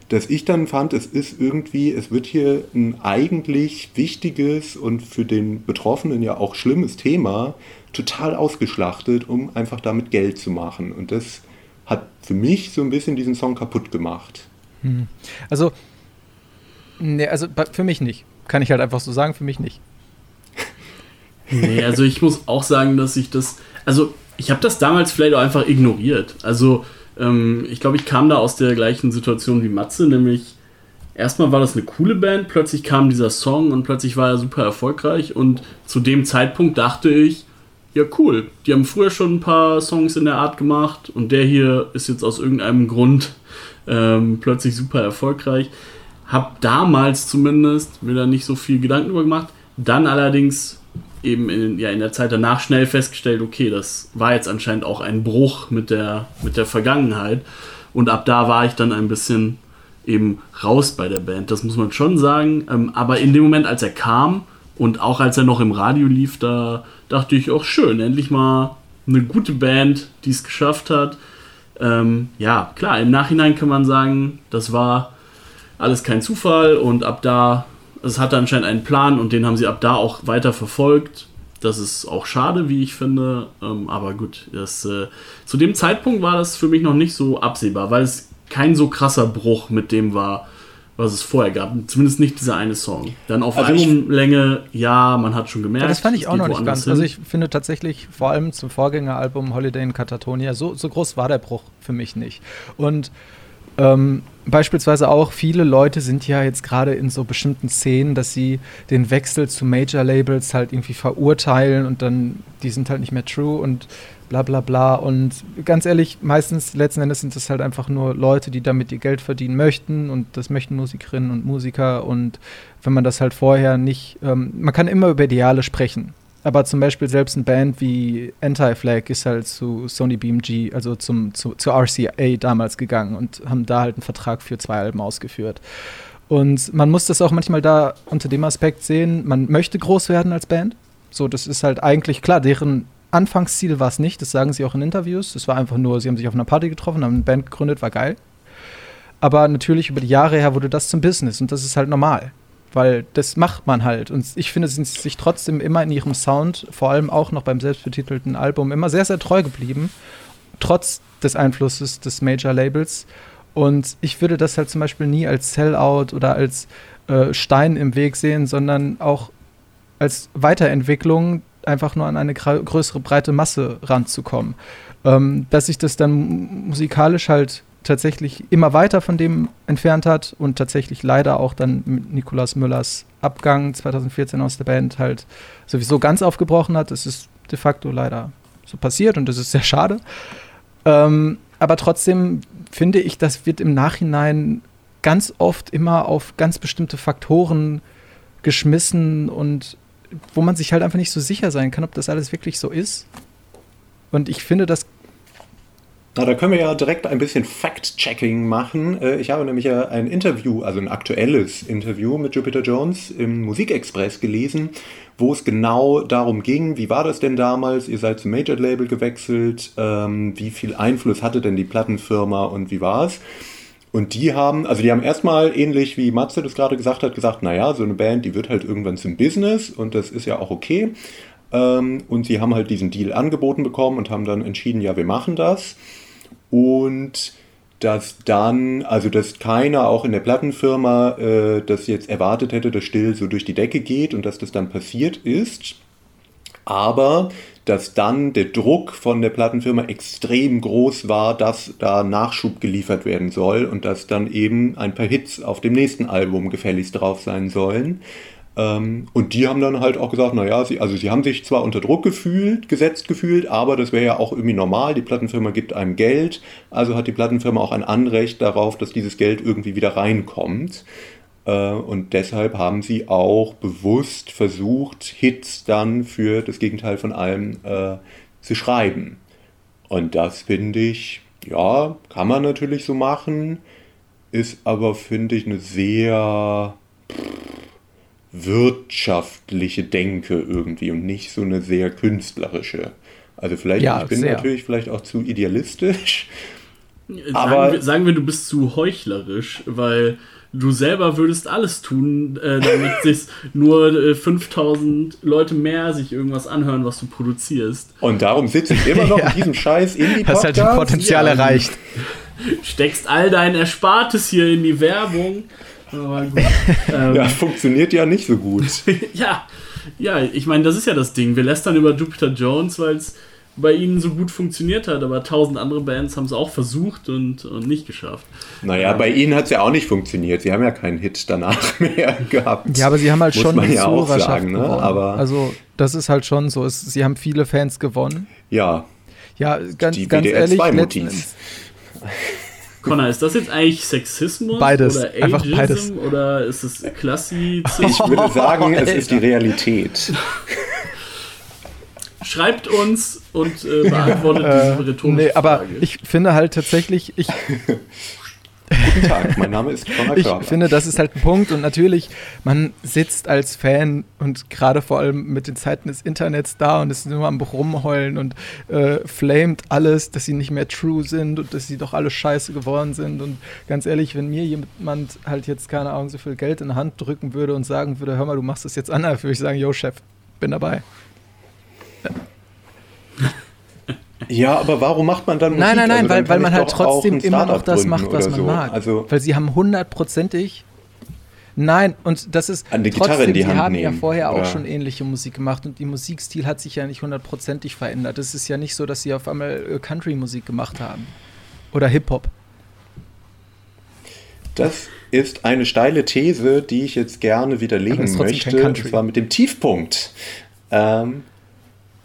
Dass ich dann fand, es ist irgendwie, es wird hier ein eigentlich wichtiges und für den Betroffenen ja auch schlimmes Thema total ausgeschlachtet, um einfach damit Geld zu machen. Und das hat für mich so ein bisschen diesen Song kaputt gemacht. Hm. Also, nee, also für mich nicht. Kann ich halt einfach so sagen, für mich nicht. Nee, also ich muss auch sagen, dass ich das. Also, ich habe das damals vielleicht auch einfach ignoriert. Also, ähm, ich glaube, ich kam da aus der gleichen Situation wie Matze, nämlich erstmal war das eine coole Band, plötzlich kam dieser Song und plötzlich war er super erfolgreich und zu dem Zeitpunkt dachte ich, ja cool, die haben früher schon ein paar Songs in der Art gemacht und der hier ist jetzt aus irgendeinem Grund ähm, plötzlich super erfolgreich. Hab damals zumindest mir da nicht so viel Gedanken darüber gemacht. Dann allerdings eben in, ja, in der Zeit danach schnell festgestellt, okay, das war jetzt anscheinend auch ein Bruch mit der, mit der Vergangenheit. Und ab da war ich dann ein bisschen eben raus bei der Band. Das muss man schon sagen. Ähm, aber in dem Moment, als er kam und auch als er noch im Radio lief, da dachte ich auch schön, endlich mal eine gute Band, die es geschafft hat. Ähm, ja, klar, im Nachhinein kann man sagen, das war alles kein Zufall und ab da, es hatte anscheinend einen Plan und den haben sie ab da auch weiter verfolgt. Das ist auch schade, wie ich finde. Ähm, aber gut, das, äh, zu dem Zeitpunkt war das für mich noch nicht so absehbar, weil es kein so krasser Bruch mit dem war, was es vorher gab. Zumindest nicht dieser eine Song. Dann auf also Albumlänge, ja, man hat schon gemerkt. Ja, das fand ich auch noch nicht ganz. Hin. Also ich finde tatsächlich, vor allem zum Vorgängeralbum Holiday in Katatonia, so, so groß war der Bruch für mich nicht. Und ähm, beispielsweise auch viele Leute sind ja jetzt gerade in so bestimmten Szenen, dass sie den Wechsel zu Major-Labels halt irgendwie verurteilen und dann, die sind halt nicht mehr true und bla bla bla. Und ganz ehrlich, meistens letzten Endes sind es halt einfach nur Leute, die damit ihr Geld verdienen möchten und das möchten Musikerinnen und Musiker. Und wenn man das halt vorher nicht, ähm, man kann immer über Ideale sprechen. Aber zum Beispiel selbst eine Band wie Anti-Flag ist halt zu Sony BMG, also zum, zu, zu RCA damals gegangen und haben da halt einen Vertrag für zwei Alben ausgeführt. Und man muss das auch manchmal da unter dem Aspekt sehen, man möchte groß werden als Band. So, das ist halt eigentlich klar, deren Anfangsziel war es nicht, das sagen sie auch in Interviews. Es war einfach nur, sie haben sich auf einer Party getroffen, haben eine Band gegründet, war geil. Aber natürlich über die Jahre her wurde das zum Business und das ist halt normal weil das macht man halt. Und ich finde, sind sie sich trotzdem immer in ihrem Sound, vor allem auch noch beim selbstbetitelten Album, immer sehr, sehr treu geblieben, trotz des Einflusses des Major-Labels. Und ich würde das halt zum Beispiel nie als Sellout oder als äh, Stein im Weg sehen, sondern auch als Weiterentwicklung einfach nur an eine größere, breite Masse ranzukommen. Ähm, dass sich das dann musikalisch halt tatsächlich immer weiter von dem entfernt hat und tatsächlich leider auch dann mit Nikolaus Müllers Abgang 2014 aus der Band halt sowieso ganz aufgebrochen hat. Das ist de facto leider so passiert und das ist sehr schade. Ähm, aber trotzdem finde ich, das wird im Nachhinein ganz oft immer auf ganz bestimmte Faktoren geschmissen und wo man sich halt einfach nicht so sicher sein kann, ob das alles wirklich so ist. Und ich finde, das na, da können wir ja direkt ein bisschen Fact-Checking machen. Äh, ich habe nämlich ein Interview, also ein aktuelles Interview mit Jupiter Jones im Musikexpress gelesen, wo es genau darum ging, wie war das denn damals? Ihr seid zum Major-Label gewechselt, ähm, wie viel Einfluss hatte denn die Plattenfirma und wie war es? Und die haben, also die haben erstmal ähnlich wie Matze das gerade gesagt hat, gesagt, naja, so eine Band, die wird halt irgendwann zum Business und das ist ja auch okay. Ähm, und sie haben halt diesen Deal angeboten bekommen und haben dann entschieden, ja, wir machen das. Und dass dann, also dass keiner auch in der Plattenfirma äh, das jetzt erwartet hätte, dass still so durch die Decke geht und dass das dann passiert ist. Aber dass dann der Druck von der Plattenfirma extrem groß war, dass da Nachschub geliefert werden soll und dass dann eben ein paar Hits auf dem nächsten Album gefälligst drauf sein sollen. Ähm, und die haben dann halt auch gesagt, naja, sie, also sie haben sich zwar unter Druck gefühlt, gesetzt gefühlt, aber das wäre ja auch irgendwie normal. Die Plattenfirma gibt einem Geld, also hat die Plattenfirma auch ein Anrecht darauf, dass dieses Geld irgendwie wieder reinkommt. Äh, und deshalb haben sie auch bewusst versucht, Hits dann für das Gegenteil von allem äh, zu schreiben. Und das finde ich, ja, kann man natürlich so machen, ist aber, finde ich, eine sehr wirtschaftliche Denke irgendwie und nicht so eine sehr künstlerische. Also vielleicht, ja, ich bin sehr. natürlich vielleicht auch zu idealistisch. Sagen aber wir, sagen wir, du bist zu heuchlerisch, weil du selber würdest alles tun, äh, damit sich nur äh, 5000 Leute mehr sich irgendwas anhören, was du produzierst. Und darum sitze ich immer noch ja. in diesem scheiß Indie-Podcast. Hast halt ein Potenzial ja. erreicht. Steckst all dein Erspartes hier in die Werbung. Aber gut. Ähm, ja, funktioniert ja nicht so gut. ja, Ja, ich meine, das ist ja das Ding. Wir lästern über Jupiter Jones, weil es bei ihnen so gut funktioniert hat, aber tausend andere Bands haben es auch versucht und, und nicht geschafft. Naja, bei ihnen hat es ja auch nicht funktioniert. Sie haben ja keinen Hit danach mehr gehabt. Ja, aber sie haben halt Muss schon man ja auch sagen, ne? Aber also das ist halt schon so. Es, sie haben viele Fans gewonnen. ja, Ja, ganz, Die ganz WDR ehrlich, 2 letzten Motiv. Endes- Connor, ist das jetzt eigentlich Sexismus? Beides, Oder einfach Ageism? beides. Oder ist es Klassizismus? ich würde sagen, es ist die Realität. Schreibt uns und äh, beantwortet diese Äh, rhetorische nee, aber Frage. ich finde halt tatsächlich, ich, Guten Tag, mein Name ist Conor ich finde, das ist halt ein Punkt und natürlich, man sitzt als Fan und gerade vor allem mit den Zeiten des Internets da und ist nur am Rumheulen und äh, flamet alles, dass sie nicht mehr true sind und dass sie doch alle scheiße geworden sind und ganz ehrlich, wenn mir jemand halt jetzt, keine Ahnung, so viel Geld in die Hand drücken würde und sagen würde, hör mal, du machst das jetzt anders, würde ich sagen, yo Chef, bin dabei. Ja, aber warum macht man dann Musik? Nein, nein, nein, Also weil, weil man halt auch trotzdem immer noch das macht, was man so. mag. Also weil sie haben hundertprozentig. Nein, und das ist Eine trotzdem, Gitarre in die sie Hand haben ja nehmen, vorher auch oder? schon ähnliche Musik gemacht und die Musikstil hat sich ja nicht hundertprozentig verändert. Es ist ja nicht so, dass sie auf einmal äh, Country-Musik gemacht haben. Oder Hip-Hop. Das ist eine steile These, die ich jetzt gerne widerlegen trotzdem möchte. Country. Und zwar mit dem Tiefpunkt. Ähm,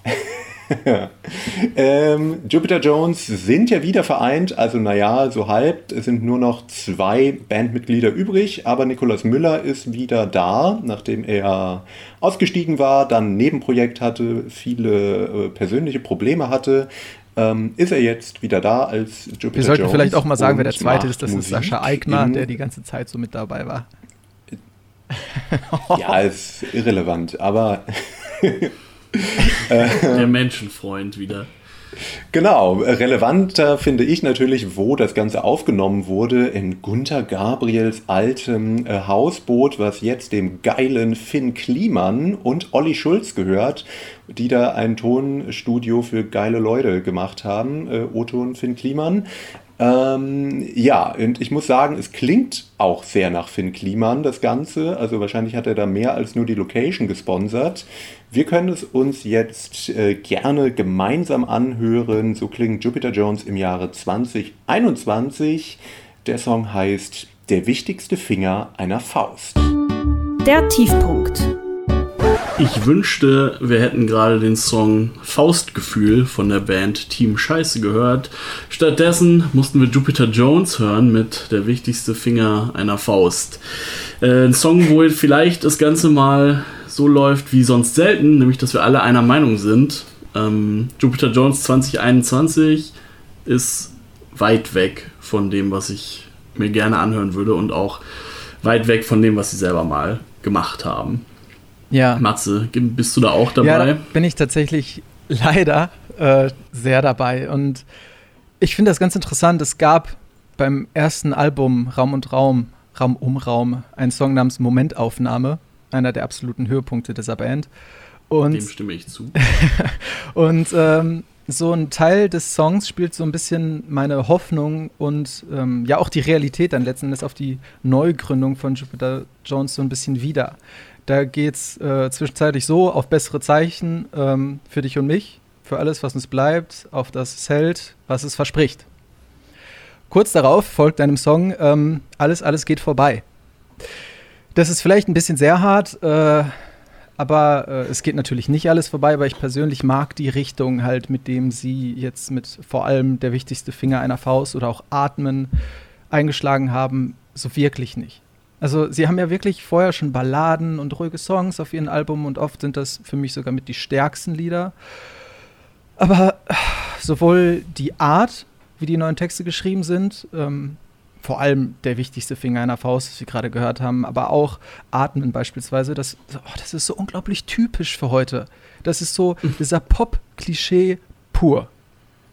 ähm, Jupiter Jones sind ja wieder vereint, also naja, so halb. Es sind nur noch zwei Bandmitglieder übrig, aber Nikolaus Müller ist wieder da, nachdem er ausgestiegen war, dann ein Nebenprojekt hatte, viele äh, persönliche Probleme hatte. Ähm, ist er jetzt wieder da als Jupiter Wir sollten Jones vielleicht auch mal sagen, wer der zweite ist. Das ist Musik Sascha Eigner, der die ganze Zeit so mit dabei war. Ja, ist irrelevant, aber Der Menschenfreund wieder. genau, relevanter finde ich natürlich, wo das Ganze aufgenommen wurde, in Gunther Gabriels altem äh, Hausboot, was jetzt dem geilen Finn Kliman und Olli Schulz gehört, die da ein Tonstudio für geile Leute gemacht haben, äh, Otto und Finn Kliman. Ähm, ja, und ich muss sagen, es klingt auch sehr nach Finn Kliman, das Ganze. Also wahrscheinlich hat er da mehr als nur die Location gesponsert. Wir können es uns jetzt äh, gerne gemeinsam anhören. So klingt Jupiter Jones im Jahre 2021. Der Song heißt Der wichtigste Finger einer Faust. Der Tiefpunkt. Ich wünschte, wir hätten gerade den Song Faustgefühl von der Band Team Scheiße gehört. Stattdessen mussten wir Jupiter Jones hören mit Der wichtigste Finger einer Faust. Äh, ein Song, wo vielleicht das Ganze mal so läuft wie sonst selten, nämlich dass wir alle einer Meinung sind. Ähm, Jupiter Jones 2021 ist weit weg von dem, was ich mir gerne anhören würde und auch weit weg von dem, was sie selber mal gemacht haben. Ja. Matze, bist du da auch dabei? Ja, da bin ich tatsächlich leider äh, sehr dabei. Und ich finde das ganz interessant. Es gab beim ersten Album Raum und Raum, Raum um Raum, einen Song namens Momentaufnahme, einer der absoluten Höhepunkte dieser Band. Und Dem stimme ich zu. und ähm, so ein Teil des Songs spielt so ein bisschen meine Hoffnung und ähm, ja auch die Realität dann letzten Endes auf die Neugründung von Jupiter Jones so ein bisschen wieder. Da geht es äh, zwischenzeitlich so auf bessere Zeichen ähm, für dich und mich, für alles, was uns bleibt, auf das es hält, was es verspricht. Kurz darauf folgt einem Song ähm, Alles, alles geht vorbei. Das ist vielleicht ein bisschen sehr hart, äh, aber äh, es geht natürlich nicht alles vorbei, weil ich persönlich mag die Richtung halt, mit dem sie jetzt mit vor allem der wichtigste Finger einer Faust oder auch Atmen eingeschlagen haben, so wirklich nicht. Also sie haben ja wirklich vorher schon Balladen und ruhige Songs auf ihren Album und oft sind das für mich sogar mit die stärksten Lieder. Aber äh, sowohl die Art, wie die neuen Texte geschrieben sind, ähm, vor allem der wichtigste Finger einer Faust, was wir gerade gehört haben, aber auch Atmen beispielsweise, das, oh, das ist so unglaublich typisch für heute. Das ist so dieser Pop-Klischee pur.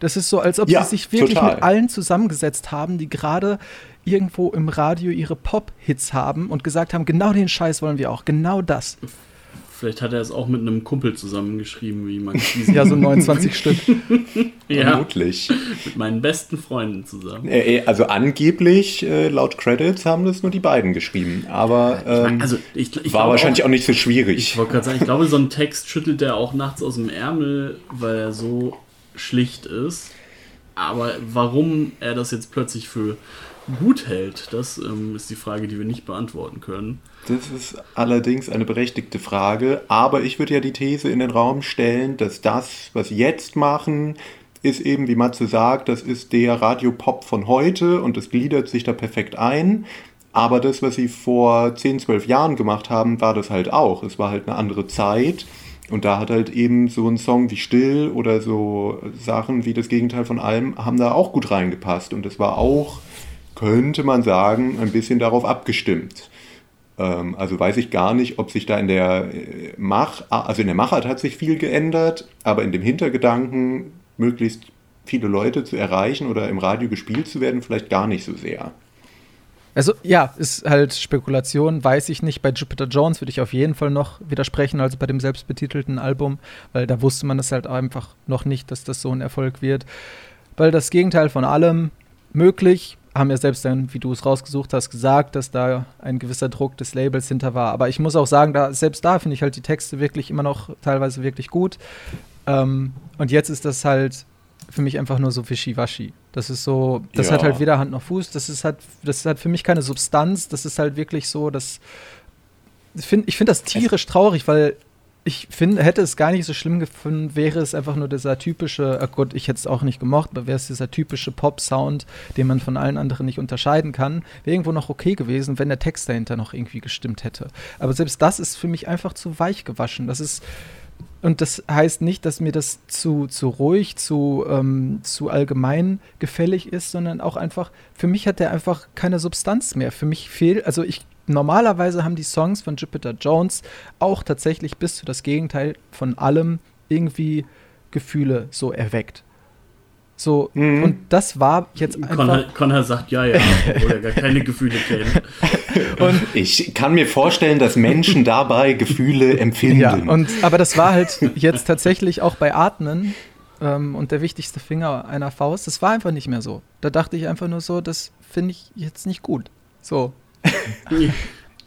Das ist so, als ob Ja, sie sich wirklich total. mit allen zusammengesetzt haben, die gerade irgendwo im Radio ihre Pop-Hits haben und gesagt haben, genau den Scheiß wollen wir auch, genau das. Vielleicht hat er es auch mit einem Kumpel zusammengeschrieben, wie man Ja, so 29 Stück. ja. Vermutlich. Mit meinen besten Freunden zusammen. Äh, äh, also angeblich, äh, laut Credits, haben das nur die beiden geschrieben. Aber ähm, also ich, ich war wahrscheinlich auch, auch, nicht so schwierig. Ich wollte gerade sagen, ich glaube, so ein Text schüttelt der auch nachts aus dem Ärmel, weil er so schlicht ist. Aber warum er das jetzt plötzlich für gut hält, das ähm, ist die Frage, die wir nicht beantworten können. Das ist allerdings eine berechtigte Frage, aber ich würde ja die These in den Raum stellen, dass das, was sie jetzt machen, ist eben, wie Matze sagt, das ist der Radiopop von heute und es gliedert sich da perfekt ein. Aber das, was sie vor 10, 12 Jahren gemacht haben, war das halt auch. Es war halt eine andere Zeit. Und da hat halt eben so ein Song wie Still oder so Sachen wie das Gegenteil von allem haben da auch gut reingepasst. Und es war auch könnte man sagen, ein bisschen darauf abgestimmt. Ähm, also weiß ich gar nicht, ob sich da in der äh, Mach, also in der Machart hat sich viel geändert, aber in dem Hintergedanken, möglichst viele Leute zu erreichen oder im Radio gespielt zu werden, vielleicht gar nicht so sehr. Also ja, ist halt Spekulation, weiß ich nicht. Bei Jupiter Jones würde ich auf jeden Fall noch widersprechen, also bei dem selbstbetitelten Album, weil da wusste man es halt einfach noch nicht, dass das so ein Erfolg wird. Weil das Gegenteil von allem möglich, haben ja selbst dann, wie du es rausgesucht hast, gesagt, dass da ein gewisser Druck des Labels hinter war. Aber ich muss auch sagen, da, selbst da finde ich halt die Texte wirklich immer noch teilweise wirklich gut. Ähm, und jetzt ist das halt für mich einfach nur so wischiwaschi. Das ist so, das ja. hat halt weder Hand noch Fuß, das ist halt, das halt für mich keine Substanz, das ist halt wirklich so, dass ich finde ich find das tierisch traurig, weil ich finde, hätte es gar nicht so schlimm gefunden, wäre es einfach nur dieser typische, oh Gott, ich hätte es auch nicht gemocht, aber wäre es dieser typische Pop-Sound, den man von allen anderen nicht unterscheiden kann, wäre irgendwo noch okay gewesen, wenn der Text dahinter noch irgendwie gestimmt hätte. Aber selbst das ist für mich einfach zu weich gewaschen. Das ist, und das heißt nicht, dass mir das zu, zu ruhig, zu, ähm, zu allgemein gefällig ist, sondern auch einfach, für mich hat der einfach keine Substanz mehr. Für mich fehlt, also ich normalerweise haben die Songs von Jupiter Jones auch tatsächlich bis zu das Gegenteil von allem irgendwie Gefühle so erweckt. So, mhm. und das war jetzt einfach. Connor, Connor sagt ja, ja, obwohl er gar keine Gefühle kennt. und ich kann mir vorstellen, dass Menschen dabei Gefühle empfinden. Ja, und, aber das war halt jetzt tatsächlich auch bei Atmen ähm, und der wichtigste Finger einer Faust. Das war einfach nicht mehr so. Da dachte ich einfach nur so, das finde ich jetzt nicht gut. So,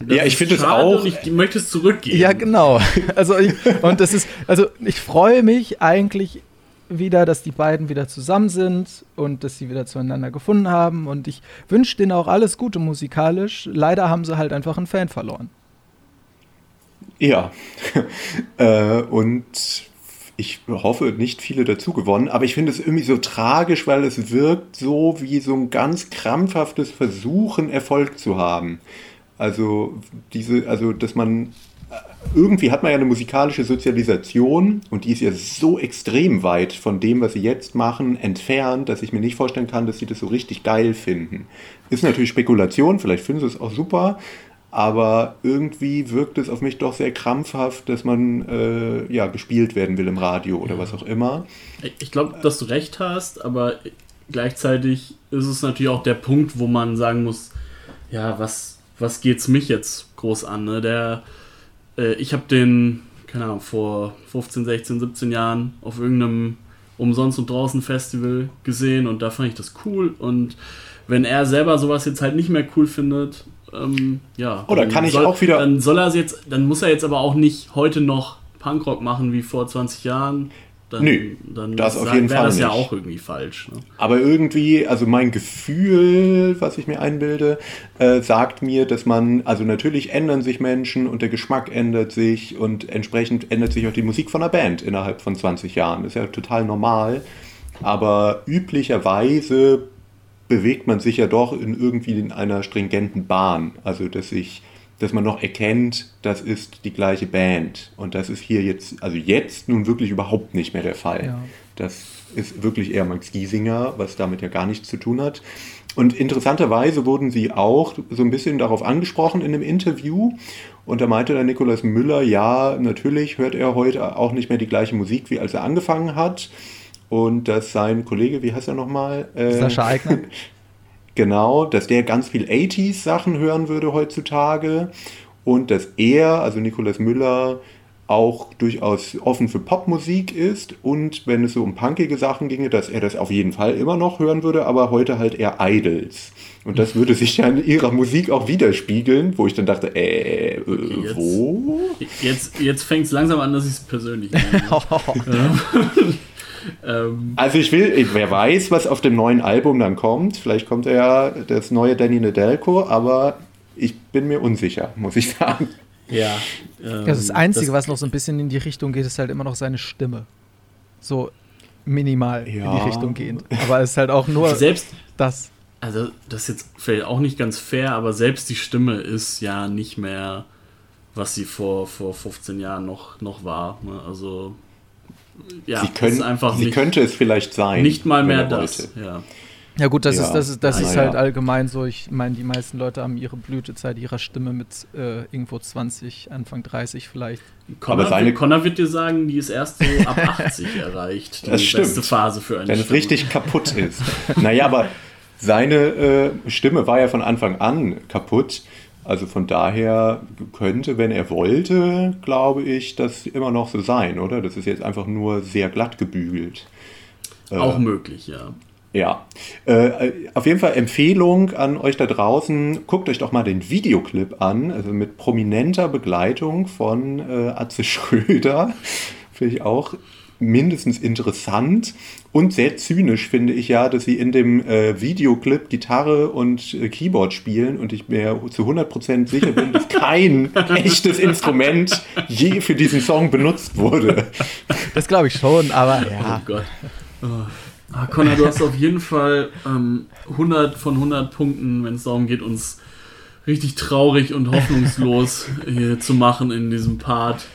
ja, ich finde es auch. Ich möchte es zurückgeben. Ja, genau. Also ich, und das ist, also ich freue mich eigentlich wieder, dass die beiden wieder zusammen sind und dass sie wieder zueinander gefunden haben. Und ich wünsche denen auch alles Gute musikalisch. Leider haben sie halt einfach einen Fan verloren. Ja. äh, und ich hoffe, nicht viele dazu gewonnen, aber ich finde es irgendwie so tragisch, weil es wirkt so wie so ein ganz krampfhaftes Versuchen, Erfolg zu haben. Also diese, also dass man irgendwie hat man ja eine musikalische Sozialisation und die ist ja so extrem weit von dem, was sie jetzt machen, entfernt, dass ich mir nicht vorstellen kann, dass sie das so richtig geil finden. Ist natürlich Spekulation, vielleicht finden sie es auch super, aber irgendwie wirkt es auf mich doch sehr krampfhaft, dass man äh, ja gespielt werden will im Radio oder ja. was auch immer. Ich glaube, dass du recht hast, aber gleichzeitig ist es natürlich auch der Punkt, wo man sagen muss, ja, was, was geht's mich jetzt groß an? Ne? Der, äh, ich habe den, keine Ahnung, vor 15, 16, 17 Jahren auf irgendeinem Umsonst und draußen Festival gesehen und da fand ich das cool und wenn er selber sowas jetzt halt nicht mehr cool findet, ähm, ja. Oder kann ich soll, auch wieder. Dann soll er jetzt, dann muss er jetzt aber auch nicht heute noch Punkrock machen wie vor 20 Jahren. Dann, Nö, dann das auf jeden Fall das nicht. ja auch irgendwie falsch. Ne? Aber irgendwie, also mein Gefühl, was ich mir einbilde, äh, sagt mir, dass man, also natürlich ändern sich Menschen und der Geschmack ändert sich und entsprechend ändert sich auch die Musik von einer Band innerhalb von 20 Jahren. Das ist ja total normal. Aber üblicherweise bewegt man sich ja doch in irgendwie in einer stringenten Bahn. Also dass ich, dass man noch erkennt, das ist die gleiche Band. Und das ist hier jetzt, also jetzt nun wirklich überhaupt nicht mehr der Fall. Ja. Das ist wirklich eher Max Giesinger, was damit ja gar nichts zu tun hat. Und interessanterweise wurden sie auch so ein bisschen darauf angesprochen in einem Interview. Und da meinte der Nikolaus Müller, ja, natürlich hört er heute auch nicht mehr die gleiche Musik, wie als er angefangen hat und dass sein Kollege, wie heißt er nochmal? Äh, Sascha Eigner. genau, dass der ganz viel 80s-Sachen hören würde heutzutage und dass er, also Nikolaus Müller, auch durchaus offen für Popmusik ist und wenn es so um punkige Sachen ginge, dass er das auf jeden Fall immer noch hören würde, aber heute halt eher Idols. Und das würde sich ja in ihrer Musik auch widerspiegeln, wo ich dann dachte, äh, äh Jetzt- wo? Jetzt, jetzt fängt es langsam an, dass ich es persönlich nehme. ähm, Also ich will, wer weiß, was auf dem neuen Album dann kommt. Vielleicht kommt ja das neue Danny Nedelko, aber ich bin mir unsicher, muss ich sagen. ja. Ähm, Das, das Einzige, was noch so ein bisschen in die Richtung geht, ist halt immer noch seine Stimme. So minimal in Ja. die Richtung gehend. Aber es ist halt auch nur Selbst, das. also das ist jetzt vielleicht auch nicht ganz fair, aber selbst die Stimme ist ja nicht mehr, was sie vor, vor 15 Jahren noch, noch war. Ne? Also, ja, sie, es können, ist einfach sie nicht, könnte es vielleicht sein. nicht mal mehr das. Ja. Ja gut, das Ja. ist, das ist, das Ah, ist ja. halt allgemein so. Ich meine, die meisten Leute haben ihre Blütezeit ihrer Stimme mit äh, irgendwo 20, Anfang 30 vielleicht. Connor, Aber seine- Connor wird dir sagen, die ist erst so ab 80 erreicht. Die Das stimmt. beste Phase für eine Wenn es Stimme. richtig kaputt ist. naja, aber seine äh, Stimme war ja von Anfang an kaputt. Also von daher könnte, wenn er wollte, glaube ich, das immer noch so sein, oder? Das ist jetzt einfach nur sehr glatt gebügelt. Auch möglich, ja. Ja, äh, auf jeden Fall Empfehlung an euch da draußen, guckt euch doch mal den Videoclip an, also mit prominenter Begleitung von äh, Atze Schröder. Finde ich auch mindestens interessant und sehr zynisch finde ich ja, dass sie in dem äh, Videoclip Gitarre und äh, Keyboard spielen und ich mir zu 100% sicher bin, dass kein echtes Instrument je für diesen Song benutzt wurde. Das glaube ich schon, aber ja. Oh Gott. Oh. Ah, Connor, du hast auf jeden Fall ähm, 100 von 100 Punkten, wenn es darum geht, uns richtig traurig und hoffnungslos hier zu machen in diesem Part.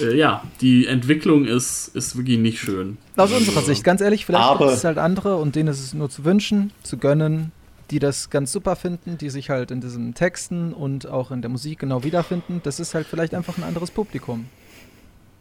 Äh, ja, die Entwicklung ist, ist wirklich nicht schön. Aus unserer Sicht, ganz ehrlich, vielleicht gibt es halt andere und denen ist es nur zu wünschen, zu gönnen, die das ganz super finden, die sich halt in diesen Texten und auch in der Musik genau wiederfinden. Das ist halt vielleicht einfach ein anderes Publikum.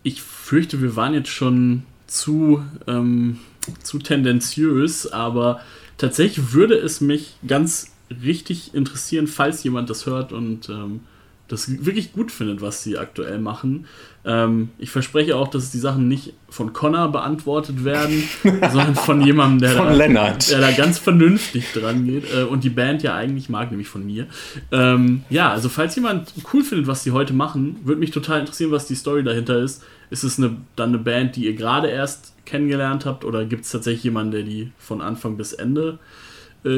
Ich fürchte, wir waren jetzt schon zu, ähm, zu tendenziös, aber tatsächlich würde es mich ganz richtig interessieren, falls jemand das hört und ähm, das wirklich gut findet, was sie aktuell machen. Ähm, ich verspreche auch, dass die Sachen nicht von Connor beantwortet werden, sondern von jemandem, der, Von da, der da ganz vernünftig dran geht äh, und die Band ja eigentlich mag, nämlich von mir. Ähm, ja, also falls jemand cool findet, was die heute machen, würde mich total interessieren, was die Story dahinter ist. Ist es eine, dann eine Band, die ihr gerade erst kennengelernt habt oder gibt es tatsächlich jemanden, der die von Anfang bis Ende äh,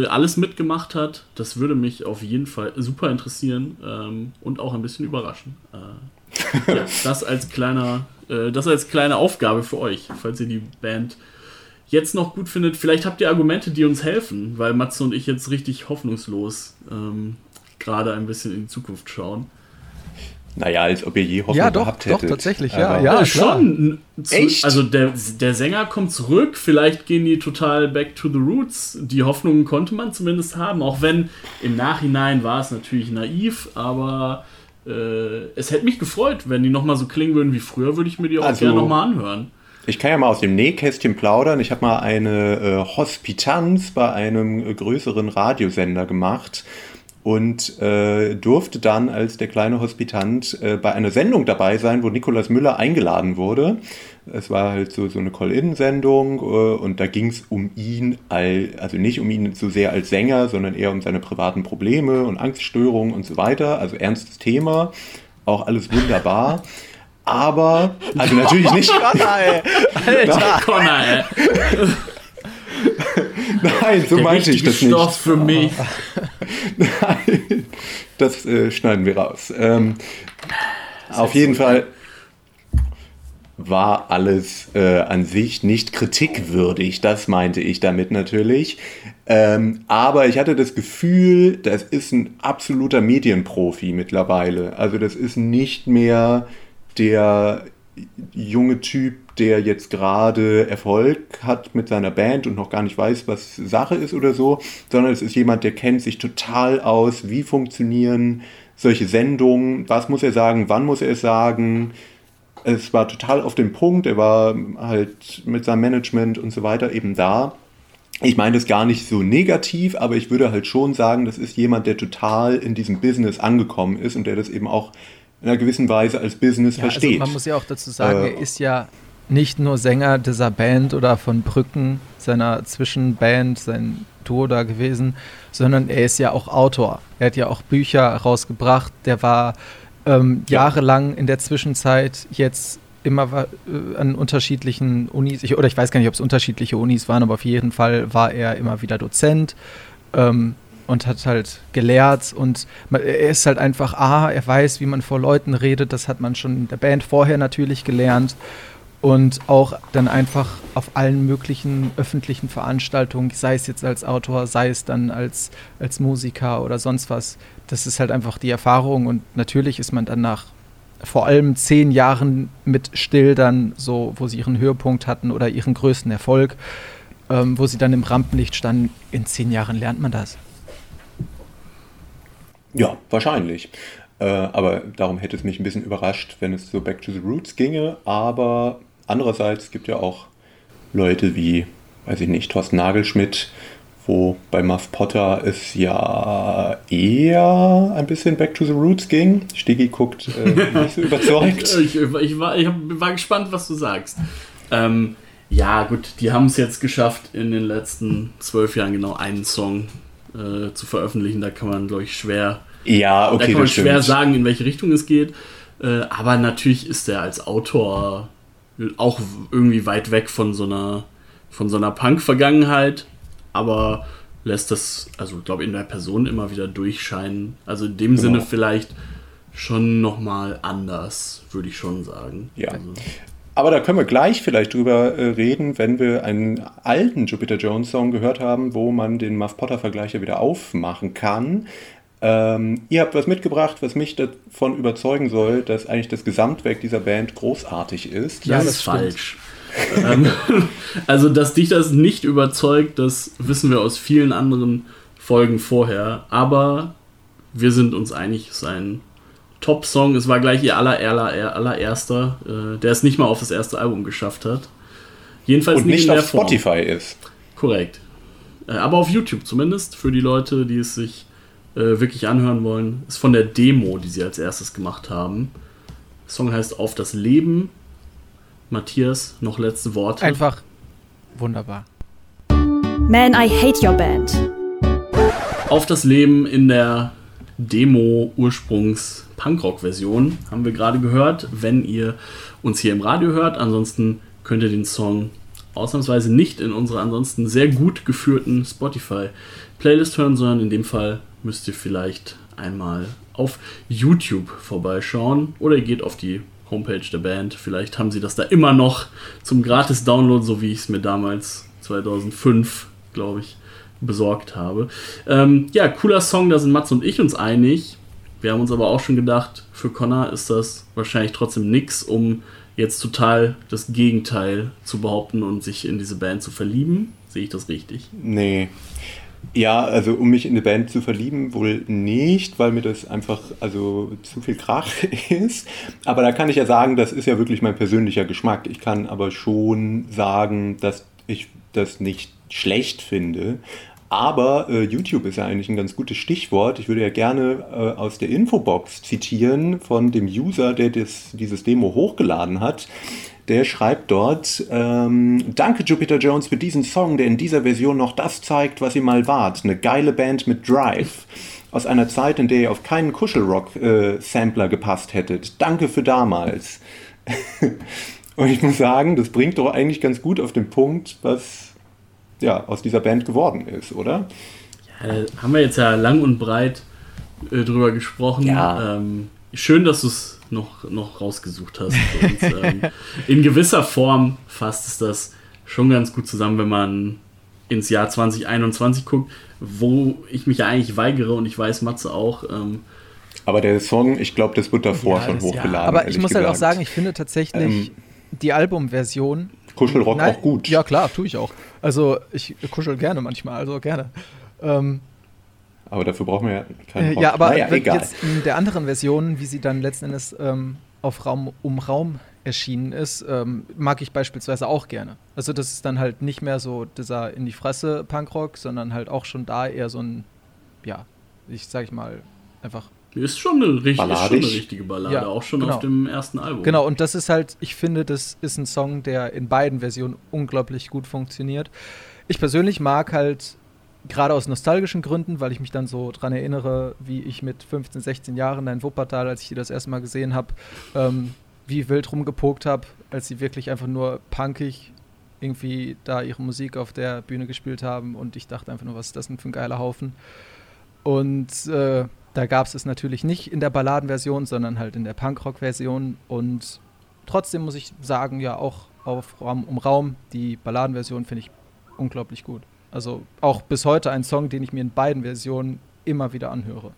alles mitgemacht hat? Das würde mich auf jeden Fall super interessieren ähm, und auch ein bisschen überraschen. Äh, ja, das als kleiner, äh, das als kleine Aufgabe für euch, falls ihr die Band jetzt noch gut findet. Vielleicht habt ihr Argumente, die uns helfen, weil Matze und ich jetzt richtig hoffnungslos ähm, gerade ein bisschen in die Zukunft schauen. Naja, als ob ihr je Hoffnung Ja, doch, gehabt doch, hättet. tatsächlich, ja, Aber- ja. Äh, schon. Echt? Also der, der Sänger kommt zurück, vielleicht gehen die total back to the roots. Die Hoffnung konnte man zumindest haben, auch wenn im Nachhinein war es natürlich naiv, aber äh, es hätte mich gefreut, wenn die nochmal so klingen würden wie früher, würde ich mir die auch Also- gerne nochmal anhören. Ich kann ja mal aus dem Nähkästchen plaudern. Ich habe mal eine äh, Hospitanz bei einem äh, größeren Radiosender gemacht und äh, durfte dann als der kleine Hospitant äh, bei einer Sendung dabei sein, wo Nikolaus Müller eingeladen wurde. Es war halt so, so eine Call-In-Sendung äh, und da ging es um ihn, all, also nicht um ihn so sehr als Sänger, sondern eher um seine privaten Probleme und Angststörungen und so weiter. Also ernstes Thema, auch alles wunderbar. Aber, also natürlich nicht. Alter! Connor, ey. Nein, so Der meinte ich das nicht. Stoff für mich. Nein, das äh, schneiden wir raus. Ähm, auf jeden Fall war alles äh, an sich nicht kritikwürdig, das meinte ich damit natürlich. Ähm, aber ich hatte das Gefühl, das ist ein absoluter Medienprofi mittlerweile. Also das ist nicht mehr der junge Typ, der jetzt gerade Erfolg hat mit seiner Band und noch gar nicht weiß, was Sache ist oder so, sondern es ist jemand, der kennt sich total aus, wie funktionieren solche Sendungen, was muss er sagen, wann muss er es sagen. Es war total auf den Punkt, er war halt mit seinem Management und so weiter eben da. Ich meine das gar nicht so negativ, aber ich würde halt schon sagen, das ist jemand, der total in diesem Business angekommen ist und der das eben auch in einer gewissen Weise als Business Ja, also versteht. man muss ja auch dazu sagen, Äh, er ist ja nicht nur Sänger dieser Band oder von Brücken, seiner Zwischenband, sein Duo da gewesen, sondern er ist ja auch Autor. Er hat ja auch Bücher rausgebracht. Der war ähm, Ja. jahrelang in der Zwischenzeit jetzt immer äh, an unterschiedlichen Unis, ich, oder ich weiß gar nicht, ob es unterschiedliche Unis waren, aber auf jeden Fall war er immer wieder Dozent. Ähm, und hat halt gelehrt und man, er ist halt einfach, ah, er weiß, wie man vor Leuten redet, das hat man schon in der Band vorher natürlich gelernt und auch dann einfach auf allen möglichen öffentlichen Veranstaltungen, sei es jetzt als Autor, sei es dann als, als Musiker oder sonst was, das ist halt einfach die Erfahrung und natürlich ist man dann nach vor allem zehn Jahren mit Still dann so, wo sie ihren Höhepunkt hatten oder ihren größten Erfolg, ähm, wo sie dann im Rampenlicht standen, in zehn Jahren lernt man das. Ja, wahrscheinlich. Äh, aber darum hätte es mich ein bisschen überrascht, wenn es so Back to the Roots ginge. Aber andererseits gibt ja auch Leute wie, weiß ich nicht, Thorsten Nagelschmidt, wo bei Muff Potter es ja eher ein bisschen Back to the Roots ging. Stigi guckt äh, nicht so überzeugt. Ich, ich, war, ich war gespannt, was du sagst. Ähm, ja, gut, die haben es jetzt geschafft, in den letzten zwölf Jahren genau einen Song äh, zu veröffentlichen. Da kann man, glaube ich, schwer, Ja, da okay, kann man schwer stimmt. sagen, in welche Richtung es geht. Äh, aber natürlich ist er als Autor auch irgendwie weit weg von so einer, von so einer Punk-Vergangenheit, aber lässt das, also glaube in der Person immer wieder durchscheinen. Also in dem Genau. Sinne vielleicht schon nochmal anders, würde ich schon sagen. Ja. Also, Aber da können wir gleich vielleicht drüber äh, reden, wenn wir einen alten Jupiter Jones Song gehört haben, wo man den Muff Potter Vergleich ja wieder aufmachen kann. Ähm, ihr habt was mitgebracht, was mich davon überzeugen soll, dass eigentlich das Gesamtwerk dieser Band großartig ist. Ja, das, das ist falsch. ähm, also, dass dich das nicht überzeugt, das wissen wir aus vielen anderen Folgen vorher. Aber wir sind uns einig, es ist ein Top-Song. Es war gleich ihr aller, aller, allererster, äh, der es nicht mal auf das erste Album geschafft hat. Jedenfalls Und nicht, nicht in der auf Form. Spotify ist. Korrekt. Äh, aber auf YouTube zumindest, für die Leute, die es sich äh, wirklich anhören wollen. Ist von der Demo, die sie als erstes gemacht haben. Der Song heißt Auf das Leben. Matthias, noch letzte Worte. Einfach wunderbar. Man, I hate your band. Auf das Leben in der Demo Ursprungs Punkrock Version haben wir gerade gehört, wenn ihr uns hier im Radio hört. Ansonsten könnt ihr den Song ausnahmsweise nicht in unserer ansonsten sehr gut geführten Spotify Playlist hören, sondern in dem Fall müsst ihr vielleicht einmal auf YouTube vorbeischauen oder ihr geht auf die Homepage der Band. Vielleicht haben sie das da immer noch zum gratis Download, so wie ich es mir damals 2005, glaube ich, besorgt habe. Ähm, ja, cooler Song, da sind Mats und ich uns einig. Wir haben uns aber auch schon gedacht, für Connor ist das wahrscheinlich trotzdem nix, um jetzt total das Gegenteil zu behaupten und sich in diese Band zu verlieben. Sehe ich das richtig? Nee. Ja, also um mich in eine Band zu verlieben, wohl nicht, weil mir das einfach also zu viel Krach ist. Aber da kann ich ja sagen, das ist ja wirklich mein persönlicher Geschmack. Ich kann aber schon sagen, dass ich das nicht schlecht finde. Aber äh, YouTube ist ja eigentlich ein ganz gutes Stichwort. Ich würde ja gerne äh, aus der Infobox zitieren von dem User, der das, dieses Demo hochgeladen hat. Der schreibt dort, ähm, danke Jupiter Jones für diesen Song, der in dieser Version noch das zeigt, was ihr mal wart. Eine geile Band mit Drive. Aus einer Zeit, in der ihr auf keinen Kuschelrock-Sampler gepasst hättet. Danke für damals. Und ich muss sagen, das bringt doch eigentlich ganz gut auf den Punkt, was ja, aus dieser Band geworden ist, oder? Äh, haben wir jetzt ja lang und breit äh, drüber gesprochen. Ja. Ähm, schön, dass du es noch, noch rausgesucht hast. Und, ähm, in gewisser Form fasst es das schon ganz gut zusammen, wenn man ins Jahr 2021 guckt, wo ich mich ja eigentlich weigere und ich weiß Matze auch. Ähm, Aber der Song, ich glaube, das wird davor Ja, schon das- hochgeladen. Aber ich muss halt auch gesagt. sagen, ich finde tatsächlich die Albumversion. Kuschelrock Nein, auch gut. Ja, klar, tue ich auch. Also, ich kuschel gerne manchmal, also gerne. Ähm, Aber dafür brauchen wir ja keinen äh, Rock. ja, aber naja, jetzt in der anderen Version, wie sie dann letzten Endes ähm, auf Raum um Raum erschienen ist, ähm, mag ich beispielsweise auch gerne. Also, das ist dann halt nicht mehr so dieser in die Fresse Punkrock, sondern halt auch schon da eher so ein, ja, ich sag ich mal, einfach Ist schon eine, ist schon eine richtige Ballade, ja, auch schon genau. auf dem ersten Album. Genau, und das ist halt, ich finde, das ist ein Song, der in beiden Versionen unglaublich gut funktioniert. Ich persönlich mag halt gerade aus nostalgischen Gründen, weil ich mich dann so dran erinnere, wie ich mit 15, 16 Jahren in Wuppertal, als ich die das erste Mal gesehen habe, ähm, wie wild rumgepokt habe, als sie wirklich einfach nur punkig irgendwie da ihre Musik auf der Bühne gespielt haben und ich dachte einfach nur, was ist das denn für ein geiler Haufen? Und äh, da gab es es natürlich nicht in der Balladenversion, sondern halt in der Punkrock-Version und trotzdem muss ich sagen, ja, auch auf Raum um Raum, die Balladenversion finde ich unglaublich gut. Also auch bis heute ein Song, den ich mir in beiden Versionen immer wieder anhöre.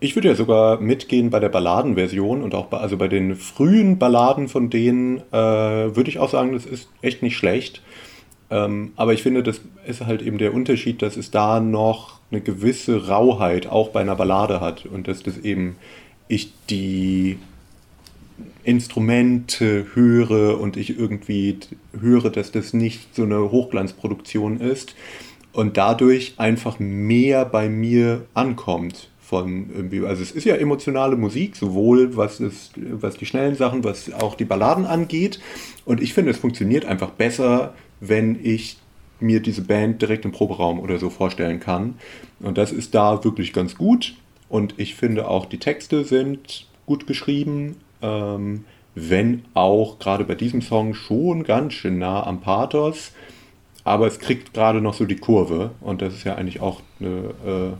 Ich würde ja sogar mitgehen bei der Balladenversion und auch bei, also bei den frühen Balladen von denen äh, würde ich auch sagen, das ist echt nicht schlecht. Ähm, aber ich finde, das ist halt eben der Unterschied, dass es da noch eine gewisse Rauheit auch bei einer Ballade hat und dass das eben ich die Instrumente höre und ich irgendwie höre, dass das nicht so eine Hochglanzproduktion ist und dadurch einfach mehr bei mir ankommt von irgendwie, also es ist ja emotionale Musik, sowohl was, ist, was die schnellen Sachen, was auch die Balladen angeht und ich finde, es funktioniert einfach besser, wenn ich mir diese Band direkt im Proberaum oder so vorstellen kann und das ist da wirklich ganz gut und ich finde auch die Texte sind gut geschrieben ähm, wenn auch gerade bei diesem Song schon ganz schön nah am Pathos, aber es kriegt gerade noch so die Kurve und das ist ja eigentlich auch eine äh,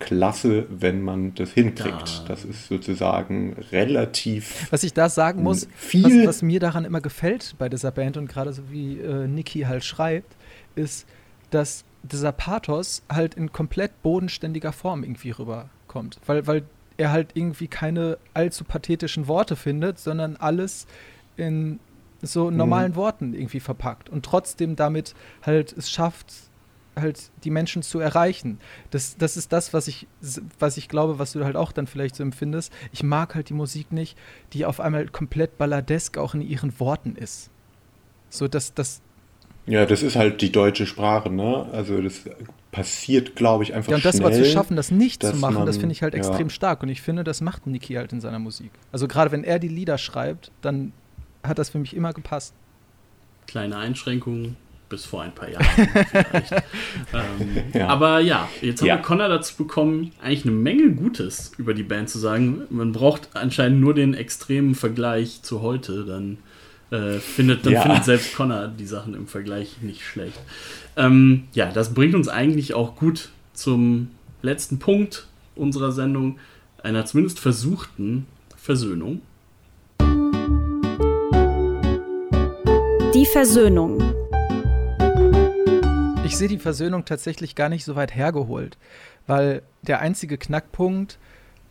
Klasse, wenn man das hinkriegt. Ja. Das ist sozusagen relativ. Was ich da sagen muss, viel was, was, mir daran immer gefällt bei dieser Band und gerade so wie äh, Niki halt schreibt, ist, dass dieser Pathos halt in komplett bodenständiger Form irgendwie rüberkommt. Weil, weil er halt irgendwie keine allzu pathetischen Worte findet, sondern alles in so mhm. normalen mhm. Worten irgendwie verpackt und trotzdem damit halt es schafft, halt die Menschen zu erreichen. Das, das ist das, was ich, was ich glaube, was du halt auch dann vielleicht so empfindest. Ich mag halt die Musik nicht, die auf einmal komplett balladesk auch in ihren Worten ist. So, dass das. Ja, das ist halt die deutsche Sprache, ne? Also das passiert, glaube ich, einfach Ja, und das schnell, aber zu schaffen, das nicht zu machen, man, das finde ich halt ja. extrem stark. Und ich finde, das macht Niki halt in seiner Musik. Also gerade wenn er die Lieder schreibt, dann hat das für mich immer gepasst. Kleine Einschränkungen bis vor ein paar Jahren vielleicht. ähm, ja. Aber ja, jetzt haben ja. wir Connor dazu bekommen, eigentlich eine Menge Gutes über die Band zu sagen. Man braucht anscheinend nur den extremen Vergleich zu heute, dann äh, findet, dann ja. findet selbst Connor die Sachen im Vergleich nicht schlecht. Ähm, ja, das bringt uns eigentlich auch gut zum letzten Punkt unserer Sendung, einer zumindest versuchten Versöhnung. Die Versöhnung. Ich sehe die Versöhnung tatsächlich gar nicht so weit hergeholt, weil der einzige Knackpunkt,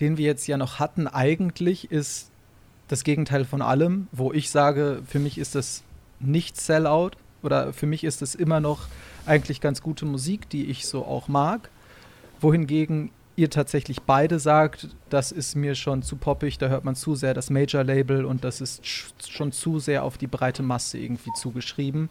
den wir jetzt ja noch hatten, eigentlich ist das Gegenteil von allem, wo ich sage, für mich ist das nicht Sellout oder für mich ist es immer noch eigentlich ganz gute Musik, die ich so auch mag. Wohingegen ihr tatsächlich beide sagt, das ist mir schon zu poppig, da hört man zu sehr das Major-Label und das ist schon zu sehr auf die breite Masse irgendwie zugeschrieben.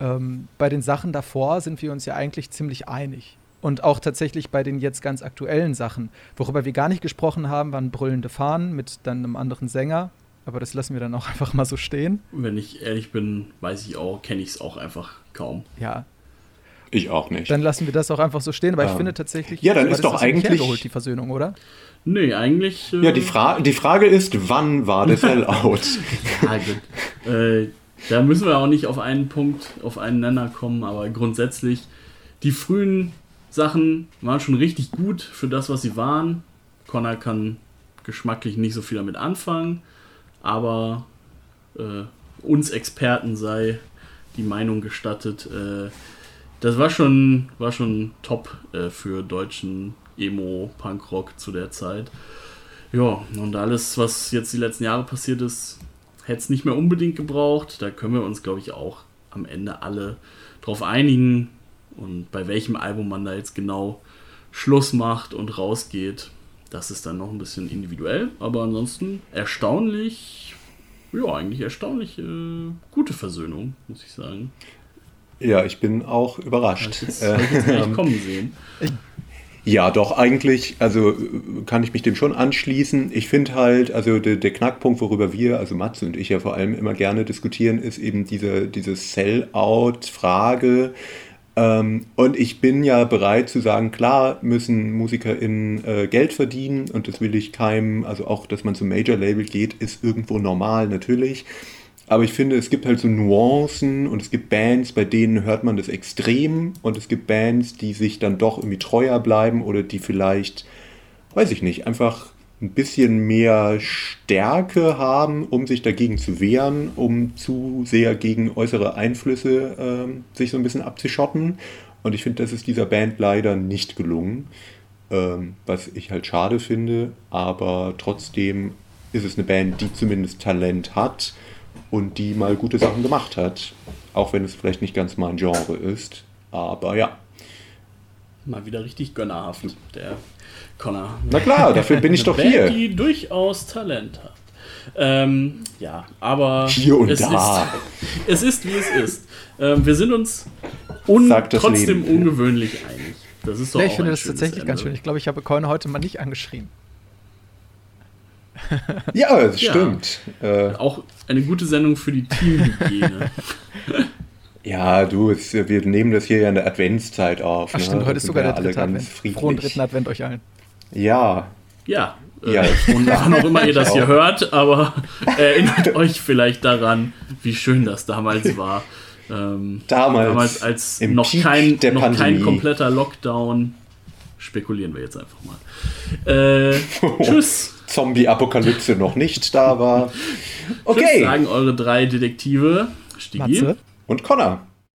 Ähm, bei den Sachen davor sind wir uns ja eigentlich ziemlich einig. Und auch tatsächlich bei den jetzt ganz aktuellen Sachen. Worüber wir gar nicht gesprochen haben, waren brüllende Fahnen mit dann einem anderen Sänger. Aber das lassen wir dann auch einfach mal so stehen. Wenn ich ehrlich bin, weiß ich auch, kenne ich es auch einfach kaum. Ja, ich auch nicht. Dann lassen wir das auch einfach so stehen, weil ja. ich finde tatsächlich. Ja, dann ist doch eigentlich. Geholt, die Versöhnung, oder? Nee, eigentlich. Äh ja, die, Fra die Frage ist, wann war der Sellout? ja, gut. Äh, da müssen wir auch nicht auf einen Punkt, auf einen Nenner kommen, aber grundsätzlich, die frühen Sachen waren schon richtig gut für das, was sie waren. Connor kann geschmacklich nicht so viel damit anfangen, aber äh, uns Experten sei die Meinung gestattet, äh, das war schon, war schon top äh, für deutschen Emo-Punkrock zu der Zeit. Ja, und alles, was jetzt die letzten Jahre passiert ist, hätte es nicht mehr unbedingt gebraucht. Da können wir uns, glaube ich, auch am Ende alle drauf einigen. Und bei welchem Album man da jetzt genau Schluss macht und rausgeht, das ist dann noch ein bisschen individuell. Aber ansonsten erstaunlich, ja, eigentlich erstaunlich äh, gute Versöhnung, muss ich sagen. Ja, ich bin auch überrascht. Äh, ich jetzt kommen sehen. Ja, doch, eigentlich, also kann ich mich dem schon anschließen. Ich finde halt, also der, der, Knackpunkt, worüber wir, also Matze und ich ja vor allem immer gerne diskutieren, ist eben diese, diese Sell-out-Frage. Ähm, und ich bin ja bereit zu sagen, klar müssen MusikerInnen äh, Geld verdienen und das will ich keinem, also auch, dass man zum Major-Label geht, ist irgendwo normal, natürlich. Aber ich finde, es gibt halt so Nuancen und es gibt Bands, bei denen hört man das extrem und es gibt Bands, die sich dann doch irgendwie treuer bleiben oder die vielleicht, weiß ich nicht, einfach ein bisschen mehr Stärke haben, um sich dagegen zu wehren, um zu sehr gegen äußere Einflüsse äh, sich so ein bisschen abzuschotten. Und ich finde, das ist dieser Band leider nicht gelungen, ähm, was ich halt schade finde. Aber trotzdem ist es eine Band, die zumindest Talent hat und die mal gute Sachen gemacht hat. Auch wenn es vielleicht nicht ganz mein Genre ist. Aber ja. Mal wieder richtig gönnerhaft, der Connor. Na klar, dafür bin ich doch Band, hier. Die durchaus Talent hat. Ähm, ja, aber hier und es, da. Ist, es ist, wie es ist. Ähm, wir sind uns un trotzdem Leben. ungewöhnlich einig. Das ist doch ja, ich finde das tatsächlich Ende. ganz schön. Ich glaube, ich habe Coin heute mal nicht angeschrien. ja, das ja. stimmt. Äh, Auch eine gute Sendung für die Teamhygiene. ja, du, es, wir nehmen das hier ja in der Adventszeit auf. Ach ne? stimmt, heute ist sogar der dritte Advent. Frohen dritten Advent euch allen. Ja. Ja. Ja, äh, und wann auch immer ihr das hier hört, aber erinnert euch vielleicht daran, wie schön das damals war. Ähm, damals, damals, als noch kein, noch kein kompletter Lockdown. Spekulieren wir jetzt einfach mal. Äh, tschüss. Zombie-Apokalypse noch nicht da war. Okay. Das sagen eure drei Detektive. Stigi. Und Connor.